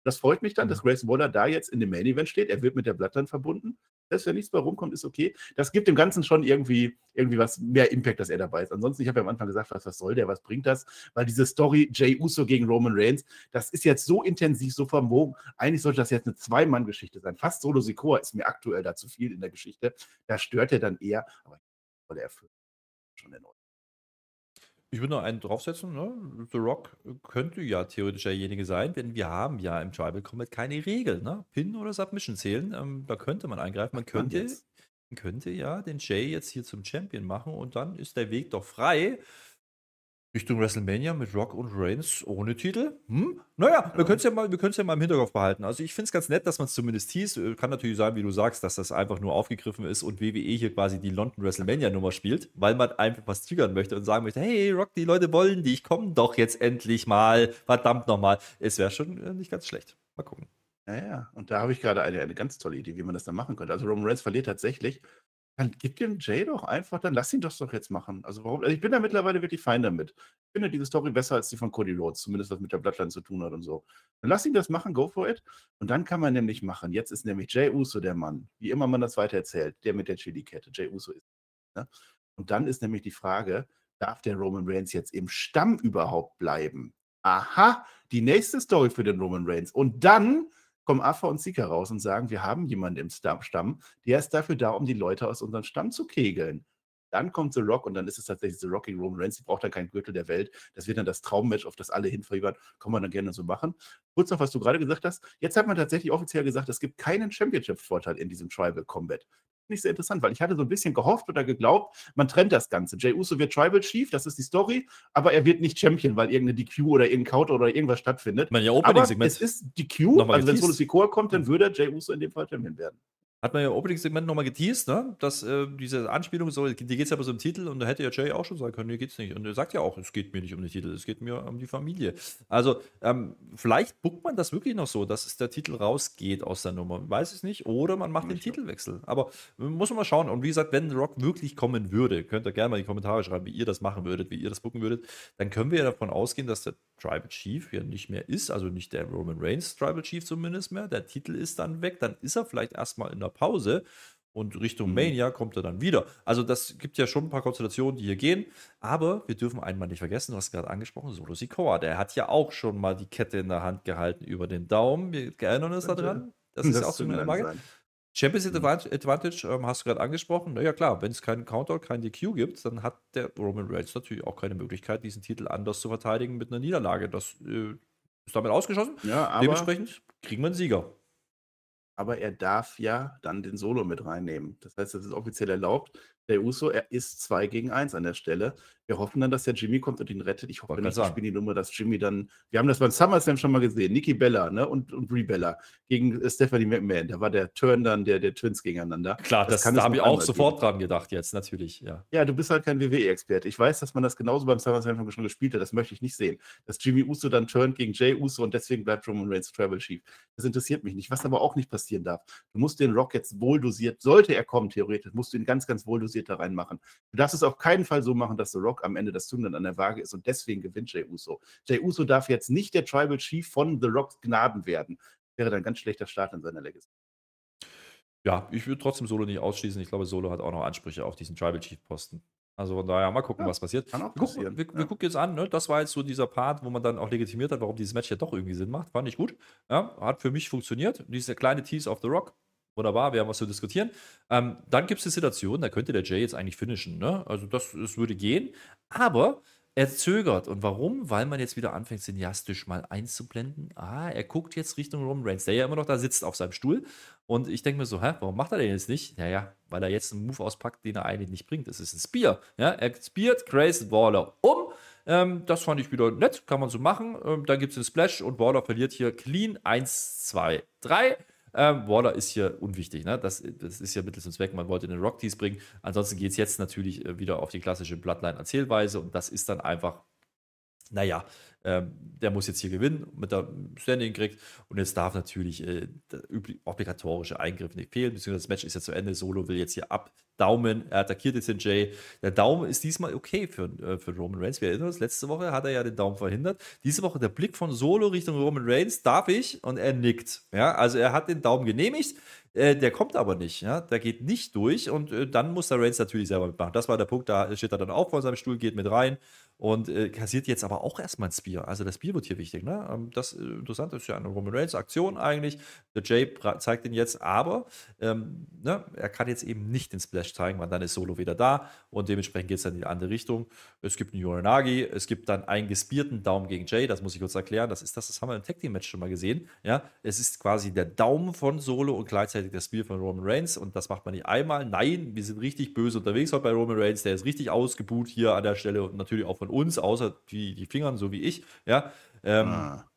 Das freut mich dann, mhm. dass Grayson Waller da jetzt in dem Main Event steht. Er wird mit der Bloodline verbunden. Selbst wenn nichts bei rumkommt, ist okay. Das gibt dem Ganzen schon irgendwie, irgendwie was mehr Impact, dass er dabei ist. Ansonsten, ich habe ja am Anfang gesagt, was, was soll der, was bringt das? Weil diese Story Jay Uso gegen Roman Reigns, das ist jetzt so intensiv, so vermogen. Eigentlich sollte das jetzt eine Zwei-Mann-Geschichte sein. Fast Solo Sikoa ist mir aktuell da zu viel in der Geschichte. Da stört er dann eher, aber er erfüllen. Schon Ordnung. Ich würde noch einen draufsetzen. Ne? The Rock könnte ja theoretisch derjenige sein, denn wir haben ja im Tribal Combat keine Regel. Ne? Pin oder Submission zählen. Ähm, da könnte man eingreifen. Man könnte, man könnte ja den Jay jetzt hier zum Champion machen und dann ist der Weg doch frei Richtung WrestleMania mit Rock und Reigns ohne Titel? Hm? Naja, wir können es ja, mal, ja mal im Hinterkopf behalten. Also ich finde es ganz nett, dass man es zumindest hieß. Äh, kann natürlich sein, wie du sagst, dass das einfach nur aufgegriffen ist und WWE hier quasi die London WrestleMania-Nummer spielt, weil man einfach was triggern möchte und sagen möchte, hey Rock, die Leute wollen dich, komm doch jetzt endlich mal, verdammt nochmal. Es wäre schon äh, nicht ganz schlecht. Mal gucken. Ja, ja, und da habe ich gerade eine, eine ganz tolle Idee, wie man das dann machen könnte. Also Roman Reigns verliert tatsächlich dann gib dem Jay doch einfach, dann lass ihn das doch jetzt machen. Also warum? Also ich bin da mittlerweile wirklich fein damit. Ich finde diese Story besser als die von Cody Rhodes, zumindest was mit der Bloodline zu tun hat und so. Dann lass ihn das machen, go for it. Und dann kann man nämlich machen. Jetzt ist nämlich Jay Uso der Mann, wie immer man das weiter erzählt, der mit der Chili-Kette. Jay Uso ist. Ne? Und dann ist nämlich die Frage, darf der Roman Reigns jetzt im Stamm überhaupt bleiben? Aha, die nächste Story für den Roman Reigns. Und dann kommen Affa und Sika raus und sagen, wir haben jemanden im Stamm, der ist dafür da, um die Leute aus unserem Stamm zu kegeln. Dann kommt The Rock und dann ist es tatsächlich The Rock gegen Roman Reigns. Die braucht dann keinen Gürtel der Welt. Das wird dann das Traummatch, auf das alle hinfiebern. Kann man dann gerne so machen. Kurz noch, was du gerade gesagt hast. Jetzt hat man tatsächlich offiziell gesagt, es gibt keinen Championship-Vorteil in diesem Tribal Combat nicht sehr interessant, weil ich hatte so ein bisschen gehofft oder geglaubt, man trennt das Ganze. Jay Uso wird Tribal Chief, das ist die Story, aber er wird nicht Champion, weil irgendeine DQ oder irgendein Counter oder irgendwas stattfindet. Man ja Opening -Segment aber es ist DQ, also wenn Solo Sikoa kommt, dann würde Jay Uso in dem Fall Champion werden hat man ja im Opening-Segment nochmal geteased, ne? dass äh, diese Anspielung so, die geht es ja aber so im Titel und da hätte ja Jay auch schon sagen können, mir geht's nicht. Und er sagt ja auch, es geht mir nicht um den Titel, es geht mir um die Familie. Also, ähm, vielleicht buckt man das wirklich noch so, dass es der Titel rausgeht aus der Nummer. Weiß ich nicht. Oder man macht den Titelwechsel. Aber äh, muss man mal schauen. Und wie gesagt, wenn Rock wirklich kommen würde, könnt ihr gerne mal in die Kommentare schreiben, wie ihr das machen würdet, wie ihr das bucken würdet, dann können wir ja davon ausgehen, dass der Tribal Chief ja nicht mehr ist, also nicht der Roman Reigns Tribal Chief zumindest mehr. Der Titel ist dann weg, dann ist er vielleicht erstmal in der Pause und Richtung mhm. Mania kommt er dann wieder. Also das gibt ja schon ein paar Konstellationen, die hier gehen, aber wir dürfen einmal nicht vergessen, du hast gerade angesprochen, Solo Sikoa, der hat ja auch schon mal die Kette in der Hand gehalten über den Daumen. Wir erinnern uns daran. Das, das ist auch so eine Frage. Champions mhm. Advantage ähm, hast du gerade angesprochen. Naja, klar, wenn es keinen Counter, keinen DQ gibt, dann hat der Roman Reigns natürlich auch keine Möglichkeit, diesen Titel anders zu verteidigen mit einer Niederlage. Das äh, ist damit ausgeschlossen. Ja, Dementsprechend kriegen wir einen Sieger aber er darf ja dann den Solo mit reinnehmen. Das heißt, das ist offiziell erlaubt. Der Uso, er ist 2 gegen 1 an der Stelle. Wir hoffen dann, dass der Jimmy kommt und ihn rettet. Ich hoffe nicht, ich spiele die Nummer, dass Jimmy dann. Wir haben das beim SummerSlam schon mal gesehen. Nikki Bella ne? und, und Brie Bella gegen Stephanie McMahon. Da war der Turn dann der, der Twins gegeneinander. Klar, das, das da habe ich auch sofort geben. dran gedacht jetzt, natürlich. Ja. ja, du bist halt kein WWE-Experte. Ich weiß, dass man das genauso beim SummerSlam schon gespielt hat. Das möchte ich nicht sehen. Dass Jimmy Uso dann turnt gegen Jay Uso und deswegen bleibt Roman Reigns Travel Chief. Das interessiert mich nicht. Was aber auch nicht passieren darf. Du musst den Rock jetzt wohl dosiert, sollte er kommen, theoretisch, musst du ihn ganz, ganz wohl dosiert da reinmachen. Du darfst es auf keinen Fall so machen, dass The Rock am Ende das Zünglein an der Waage ist und deswegen gewinnt Jay Uso. Jay Uso darf jetzt nicht der Tribal Chief von The Rocks Gnaden werden. Wäre dann ein ganz schlechter Start in seiner Legacy. Ja, ich würde trotzdem Solo nicht ausschließen. Ich glaube, Solo hat auch noch Ansprüche auf diesen Tribal Chief-Posten. Also von daher, mal gucken, ja, was passiert. Kann auch passieren. Wir, wir, ja. wir, gucken jetzt an, ne? das war jetzt so dieser Part, wo man dann auch legitimiert hat, warum dieses Match ja doch irgendwie Sinn macht. Fand ich gut. Ja, hat für mich funktioniert. Diese kleine Tease of the Rock, wunderbar, wir haben was zu diskutieren. Ähm, dann gibt es die Situation, da könnte der Jay jetzt eigentlich finishen. Ne? Also das, das würde gehen. Aber er zögert. Und warum? Weil man jetzt wieder anfängt, cineastisch mal einzublenden. Ah, er guckt jetzt Richtung Roman Reigns, der ja immer noch da sitzt auf seinem Stuhl. Und ich denke mir so, hä, warum macht er den jetzt nicht? Naja, weil er jetzt einen Move auspackt, den er eigentlich nicht bringt. Das ist ein Spear. Ja, er speart Grayson Waller um. Ähm, das fand ich wieder nett, kann man so machen. Ähm, dann gibt es einen Splash und Waller verliert hier clean 1, 2, 3. Ähm, Waller ist hier unwichtig. Ne? Das, das ist ja Mittel zum Zweck. Man wollte den Rock Tease bringen. Ansonsten geht es jetzt natürlich äh, wieder auf die klassische Bloodline-Erzählweise und das ist dann einfach naja, ähm, der muss jetzt hier gewinnen, mit der Standing kriegt. Und jetzt darf natürlich äh, obligatorische Eingriff nicht fehlen, beziehungsweise das Match ist ja zu Ende. Solo will jetzt hier abdaumen. Er attackiert jetzt den Jay. Der Daumen ist diesmal okay für, äh, für Roman Reigns. Wir erinnern uns, letzte Woche hat er ja den Daumen verhindert. Diese Woche der Blick von Solo Richtung Roman Reigns. Darf ich? Und er nickt. Ja, also er hat den Daumen genehmigt. Äh, der kommt aber nicht, ja, der geht nicht durch und äh, dann muss der Reigns natürlich selber mitmachen. Das war der Punkt, da steht er dann auch vor seinem Stuhl, geht mit rein und äh, kassiert jetzt aber auch erstmal ein Spear. Also das Spear wird hier wichtig. Ne? Ähm, das äh, Interessante ist ja eine Roman Reigns Aktion eigentlich. Der Jay zeigt ihn jetzt, aber ähm, ne, er kann jetzt eben nicht den Splash zeigen, weil dann ist Solo wieder da und dementsprechend geht es dann in die andere Richtung. Es gibt einen Yoranagi, es gibt dann einen gespierten Daumen gegen Jay, das muss ich kurz erklären. Das ist das, das haben wir im Tag Team Match schon mal gesehen. Ja, es ist quasi der Daumen von Solo und gleichzeitig der Spear von Roman Reigns und das macht man nicht einmal. Nein, wir sind richtig böse unterwegs heute bei Roman Reigns. Der ist richtig ausgebuht hier an der Stelle und natürlich auch von uns, außer die, die Fingern, so wie ich. Ja, ähm, ah.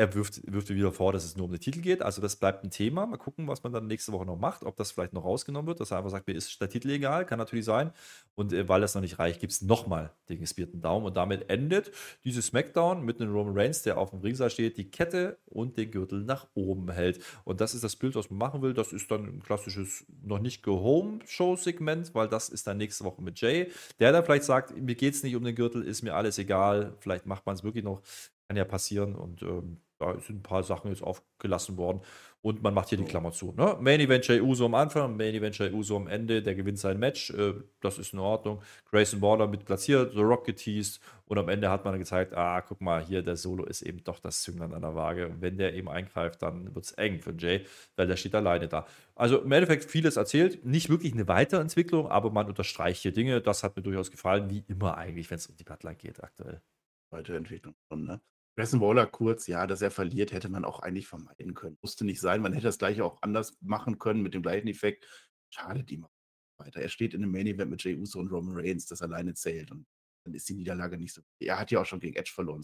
Er wirft, wirft wieder vor, dass es nur um den Titel geht. Also das bleibt ein Thema. Mal gucken, was man dann nächste Woche noch macht. Ob das vielleicht noch rausgenommen wird, dass er einfach sagt, mir ist der Titel egal. Kann natürlich sein. Und äh, weil das noch nicht reicht, gibt es nochmal den gespierten Daumen. Und damit endet dieses Smackdown mit einem Roman Reigns, der auf dem Ringseil steht, die Kette und den Gürtel nach oben hält. Und das ist das Bild, was man machen will. Das ist dann ein klassisches, noch nicht Go-Home-Show-Segment, weil das ist dann nächste Woche mit Jay, der dann vielleicht sagt, mir geht es nicht um den Gürtel, ist mir alles egal. Vielleicht macht man es wirklich noch. Kann ja passieren. Und ähm, da sind ein paar Sachen jetzt aufgelassen worden. Und man macht hier die Klammer zu. Ne? Main Event Jay Uso am Anfang, Main Event Jay Uso am Ende, der gewinnt sein Match. Äh, das ist in Ordnung. Grayson Waller mit platziert, The Rock geteased. Und am Ende hat man gezeigt, ah, guck mal, hier der Solo ist eben doch das Zünglein an der Waage. Und wenn der eben eingreift, dann wird es eng für Jay, weil der steht alleine da. Also im Endeffekt vieles erzählt. Nicht wirklich eine Weiterentwicklung, aber man unterstreicht hier Dinge. Das hat mir durchaus gefallen, wie immer eigentlich, wenn es um die Bloodline geht aktuell. Weiterentwicklung schon, ne? Grayson Waller kurz, ja, dass er verliert, hätte man auch eigentlich vermeiden können. Musste nicht sein. Man hätte das gleiche auch anders machen können mit dem gleichen Effekt. Schade die mal weiter. Er steht in einem Main Event mit Jey Uso und Roman Reigns, das alleine zählt. Und dann ist die Niederlage nicht so. Er hat ja auch schon gegen Edge verloren.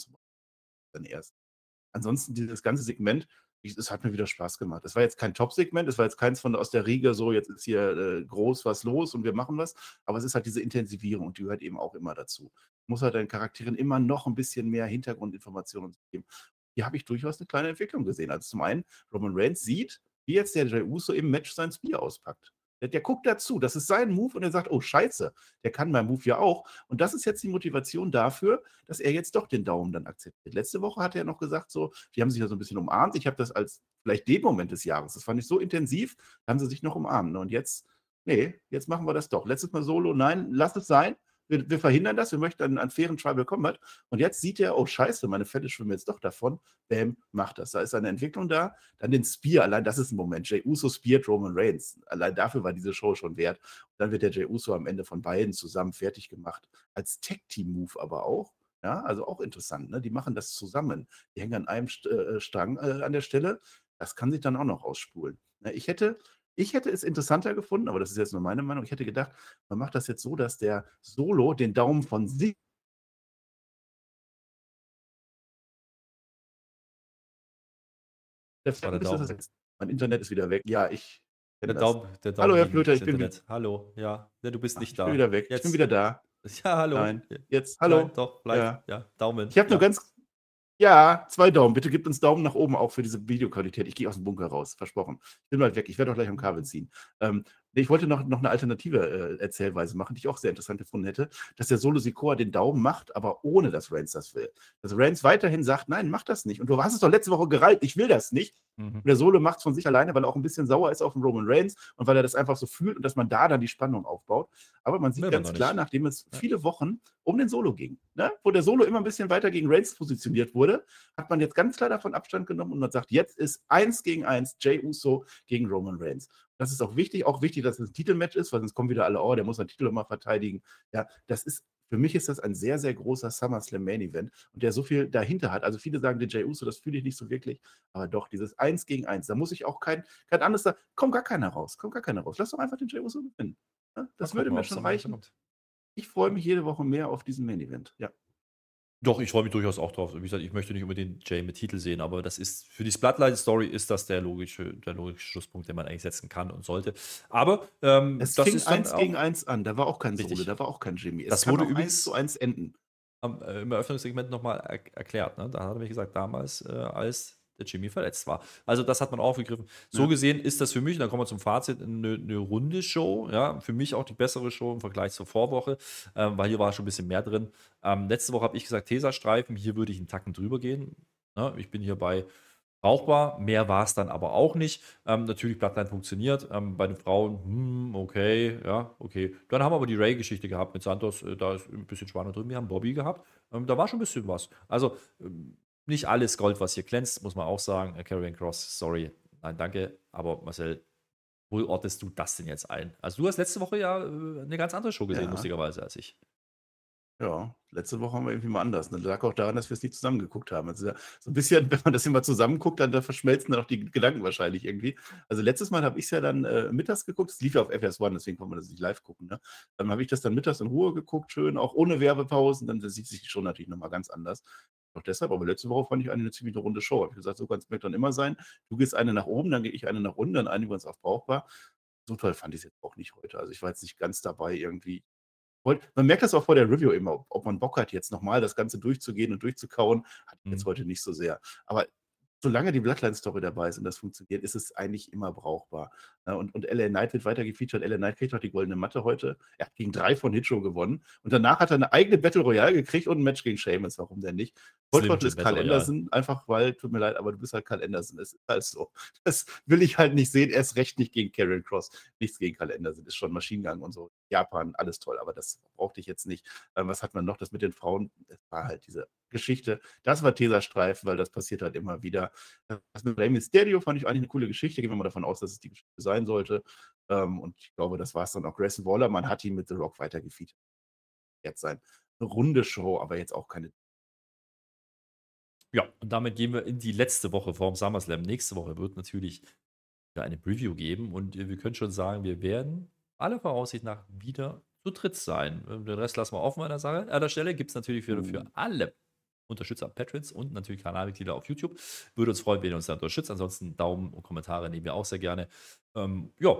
Dann erst. Ansonsten dieses ganze Segment, es hat mir wieder Spaß gemacht. Es war jetzt kein Top-Segment, es war jetzt keins von aus der Riege, so jetzt ist hier äh, groß was los und wir machen was, aber es ist halt diese Intensivierung und die gehört eben auch immer dazu muss er deinen Charakteren immer noch ein bisschen mehr Hintergrundinformationen geben. Hier habe ich durchaus eine kleine Entwicklung gesehen. Also zum einen, Roman Reigns sieht, wie jetzt der Jey Uso im Match sein Spear auspackt. Der, der, guckt dazu, das ist sein Move und er sagt, oh scheiße, der kann mein Move ja auch. Und das ist jetzt die Motivation dafür, dass er jetzt doch den Daumen dann akzeptiert. Letzte Woche hat er noch gesagt, so, die haben sich ja so ein bisschen umarmt. Ich habe das als vielleicht den Moment des Jahres, das fand ich so intensiv, da haben sie sich noch umarmt. Und jetzt, nee, jetzt machen wir das doch. Letztes Mal Solo, nein, lass es sein wir, wir, verhindern das, wir möchten einen, einen fairen Tribal Combat. Und jetzt sieht er, oh scheiße, meine Fälle schwimmen jetzt doch davon. Bam, macht das. Da ist eine Entwicklung da. Dann den Spear, allein das ist ein Moment. Jey Uso speart Roman Reigns. Allein dafür war diese Show schon wert. Und dann wird der Jey Uso am Ende von beiden zusammen fertig gemacht. Als Tag-Team-Move aber auch. Ja, also auch interessant. Ne? Die machen das zusammen. Die hängen an einem St äh, Strang äh, an der Stelle. Das kann sich dann auch noch ausspulen. Ne? Ich hätte ich hätte es interessanter gefunden, aber das ist jetzt nur meine Meinung. Ich hätte gedacht, man macht das jetzt so, dass der Solo den Daumen von sich Der war der Daumen. Mein Internet ist wieder weg. Ja, ich. Der Daumen, der Daumen hallo, Herr Flöter, ich bin wieder. Hallo, ja. ja. Du bist nicht Ach, da. Ich bin wieder weg. Jetzt. Ich bin wieder da. Ja, hallo. Nein. Jetzt, hallo. Nein, doch, bleib. Ja. ja. Daumen. Ich habe ja. nur ganz ja, zwei Daumen. Bitte gebt uns Daumen nach oben auch für diese Videoqualität. Ich gehe aus dem Bunker raus, versprochen. Ich bin bald weg. Ich werde auch gleich am Kabel ziehen. Ähm, ich wollte noch, noch eine alternative äh, Erzählweise machen, die ich auch sehr interessant gefunden hätte, dass der Solo Sikoa den Daumen macht, aber ohne dass Reigns das will. Dass Reigns weiterhin sagt, nein, mach das nicht. Und du hast es doch letzte Woche gereilt, ich will das nicht. Mhm. Und der Solo macht es von sich alleine, weil er auch ein bisschen sauer ist auf den Roman Reigns und weil er das einfach so fühlt und dass man da dann die Spannung aufbaut. Aber man sieht ganz klar, nachdem es ja. viele Wochen um den Solo ging, ne? wo der Solo immer ein bisschen weiter gegen Reigns positioniert wurde, hat man jetzt ganz klar davon Abstand genommen und man sagt, jetzt ist eins gegen eins Jay Uso gegen Roman Reigns. Das ist auch wichtig, auch wichtig, dass es ein Titelmatch ist, weil sonst kommen wieder alle, oh, der muss seinen Titel immer verteidigen. Ja, das ist, für mich ist das ein sehr, sehr großer SummerSlam Main Event und der so viel dahinter hat. Also viele sagen, den Jay Uso, das fühle ich nicht so wirklich, aber doch, dieses Eins gegen Eins, da muss ich auch kein, kein anderes sagen, kommt gar keiner raus, kommt gar keiner raus. Lass doch einfach den Jay Uso gewinnen. Ja, das würde mir schon reichen. Ich freue mich jede Woche mehr auf diesen Main Event, ja. Doch, ich freue mich durchaus auch drauf. Wie gesagt, ich möchte nicht unbedingt Jay mit Titel sehen, aber das ist für die Splatline-Story ist das der logische, der logische Schlusspunkt, den man eigentlich setzen kann und sollte. Aber ähm, es das fing ist eins gegen eins an. Da war auch kein Solo, da war auch kein Jimmy. Es das wurde übrigens zu eins enden. am, äh, im Eröffnungssegment nochmal er erklärt. Ne? Da hat er mir gesagt, damals, äh, als der Jimmy verletzt war. Also das hat man aufgegriffen. So ja. gesehen ist das für mich, dann kommen wir zum Fazit, eine, eine, runde Show. Ja, für mich auch die bessere Show im Vergleich zur Vorwoche, ähm, weil hier war schon ein bisschen mehr drin. Ähm, letzte Woche habe ich gesagt, Tesastreifen, hier würde ich einen Tacken drüber gehen. Ja, ich bin hier bei brauchbar. Mehr war es dann aber auch nicht. Ähm, natürlich, Bloodline funktioniert. Ähm, bei den Frauen, hm, okay, ja, okay. Dann haben wir aber die Ray-Geschichte gehabt mit Santos. Äh, da ist ein bisschen Spannung drin. Wir haben Bobby gehabt. Ähm, da war schon ein bisschen was. Also, ähm, nicht alles Gold, was hier glänzt, muss man auch sagen. Äh, Carrion Cross, sorry. Nein, danke. Aber Marcel, wo ortest du das denn jetzt ein? Also, du hast letzte Woche ja äh, eine ganz andere Show gesehen, ja. lustigerweise, als ich. Ja, letzte Woche haben wir irgendwie mal anders. Das lag auch daran, dass wir es nicht zusammen geguckt haben. Also so ein bisschen, wenn man das immer zusammen guckt, dann da verschmelzen dann auch die Gedanken wahrscheinlich irgendwie. Also letztes Mal habe ich es ja dann äh, mittags geguckt. Es lief ja auf FS1, deswegen konnte man das nicht live gucken. Ne? Dann habe ich das dann mittags in Ruhe geguckt, schön, auch ohne Werbepausen. Dann sieht sich schon natürlich nochmal ganz anders. Auch deshalb, aber letzte Woche fand ich eine, eine ziemlich runde Show. Habe ich gesagt, so kann es dann immer sein. Du gehst eine nach oben, dann gehe ich eine nach unten, dann einigen wir uns auf brauchbar. So toll fand ich es jetzt auch nicht heute. Also ich war jetzt nicht ganz dabei irgendwie man merkt das auch vor der Review immer, ob man Bock hat, jetzt nochmal das Ganze durchzugehen und durchzukauen, hat ich jetzt mhm. heute nicht so sehr. Aber solange die Bloodline-Story dabei ist und das funktioniert, ist es eigentlich immer brauchbar. Ne? Und, und LA Knight wird weiter gefeatured. LA Knight kriegt auch die goldene Matte heute. Er hat gegen drei von Hitcho gewonnen. Und danach hat er eine eigene Battle Royale gekriegt und ein Match gegen Sheamus. Warum denn nicht? Volltrottel ist Karl Anderson, einfach weil, tut mir leid, aber du bist halt Karl Anderson. Es ist halt so. Das will ich halt nicht sehen. Erst recht nicht gegen Karen Cross. Nichts gegen Karl Anderson. Ist schon Maschinengang und so. Japan, alles toll. Aber das brauchte ich jetzt nicht. Ähm, was hat man noch? Das mit den Frauen, das war halt diese Geschichte. Das war Tesastreifen, weil das passiert halt immer wieder. Das mit Rey Mysterio fand ich eigentlich eine coole Geschichte. Gehen wir mal davon aus, dass es die Geschichte sein sollte. Ähm, und ich glaube, das war es dann auch. Grayson Waller, man hat ihn mit The Rock weitergefeatured. Jetzt sein. Eine runde Show, aber jetzt auch keine. Ja, und damit gehen wir in die letzte Woche vorm SummerSlam. Nächste Woche wird natürlich eine Preview geben und wir können schon sagen, wir werden alle Voraussicht nach wieder zu dritt sein. Den Rest lassen wir offen an der, Sache. an der Stelle. Gibt es natürlich für, für uh. alle Unterstützer Patrons und natürlich Kanalmitglieder auf YouTube. Würde uns freuen, wenn ihr uns da unterstützt. Ansonsten Daumen und Kommentare nehmen wir auch sehr gerne. Ähm, ja,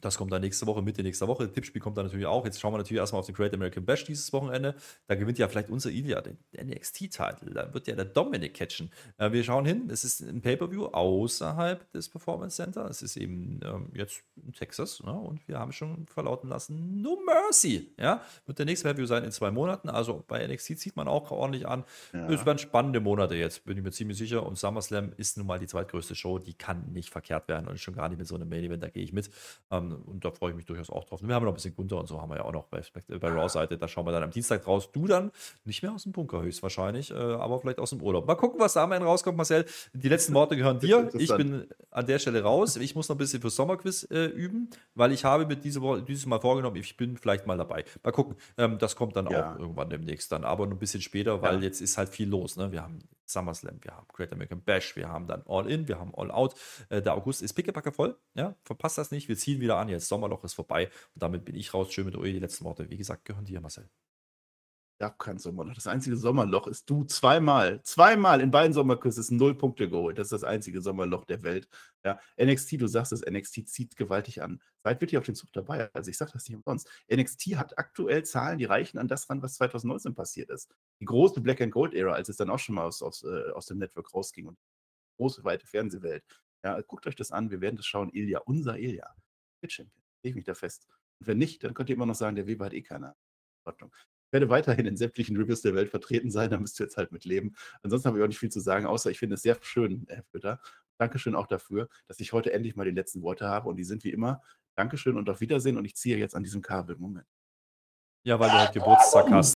das kommt dann nächste Woche, Mitte nächster Woche. Das Tippspiel kommt dann natürlich auch. Jetzt schauen wir natürlich erstmal auf den Great American Bash dieses Wochenende. Da gewinnt ja vielleicht unser Ilya den NXT-Titel. Da wird ja der Dominic catchen. Äh, wir schauen hin. Es ist ein Pay-Per-View außerhalb des Performance Center. Es ist eben ähm, jetzt in Texas. Ne? Und wir haben schon verlauten lassen, no mercy. Ja? Wird der nächste Pay-Per-View sein in zwei Monaten. Also bei NXT zieht man auch ordentlich an. Ja. Es werden spannende Monate jetzt, bin ich mir ziemlich sicher. Und SummerSlam ist nun mal die zweitgrößte Show. Die kann nicht verkehrt werden. Und schon gar nicht mit so einem Main-Event. Da gehe ich mit. Ähm, und da freue ich mich durchaus auch drauf. Wir haben noch ein bisschen Gunther und so haben wir ja auch noch bei, bei Raw-Seite. Da schauen wir dann am Dienstag draus. Du dann nicht mehr aus dem Bunker höchstwahrscheinlich, äh, aber vielleicht aus dem Urlaub. Mal gucken, was da am Ende rauskommt, Marcel. Die letzten Worte gehören dir. Ich bin an der Stelle raus. Ich muss noch ein bisschen für Sommerquiz äh, üben, weil ich habe mir diese Woche, dieses Mal vorgenommen, ich bin vielleicht mal dabei. Mal gucken. Ähm, das kommt dann ja. auch irgendwann demnächst dann, aber ein bisschen später, weil ja. jetzt ist halt viel los. Ne? Wir haben SummerSlam, wir haben Great American Bash, wir haben dann All In, wir haben All Out. Äh, der August ist pickepacke voll. Ja, verpasst das nicht. Wir ziehen wieder an. Jetzt Sommerloch ist vorbei. Und damit bin ich raus. Schön mit euch. Die letzten Worte, wie gesagt, gehören dir, Marcel. Ja, kein Sommerloch. Das einzige Sommerloch ist du zweimal, zweimal in beiden Sommerküssen null Punkte geholt. Das ist das einzige Sommerloch der Welt. Ja, NXT, du sagst es, NXT zieht gewaltig an. Seid wirklich auf den Zug dabei. Also ich sage das nicht umsonst. NXT hat aktuell Zahlen, die reichen an das ran, was 2019 passiert ist. Die große Black and Gold Ära, als es dann auch schon mal aus, aus, äh, aus dem Network rausging und große, weite Fernsehwelt. Ja, guckt euch das an. Wir werden das schauen. Ilya, unser Ilya. Champion. Lege mich da fest. Und wenn nicht, dann könnt ihr immer noch sagen, der Weber hat eh keine Ordnung. Werde weiterhin in sämtlichen Reviews der Welt vertreten sein, da müsst ihr jetzt halt mit leben. Ansonsten habe ich auch nicht viel zu sagen, außer ich finde es sehr schön, Herr Fütter. Dankeschön auch dafür, dass ich heute endlich mal die letzten Worte habe und die sind wie immer Dankeschön und auf Wiedersehen und ich ziehe jetzt an diesem Kabel. Moment. Ja, weil du halt Geburtstag hast.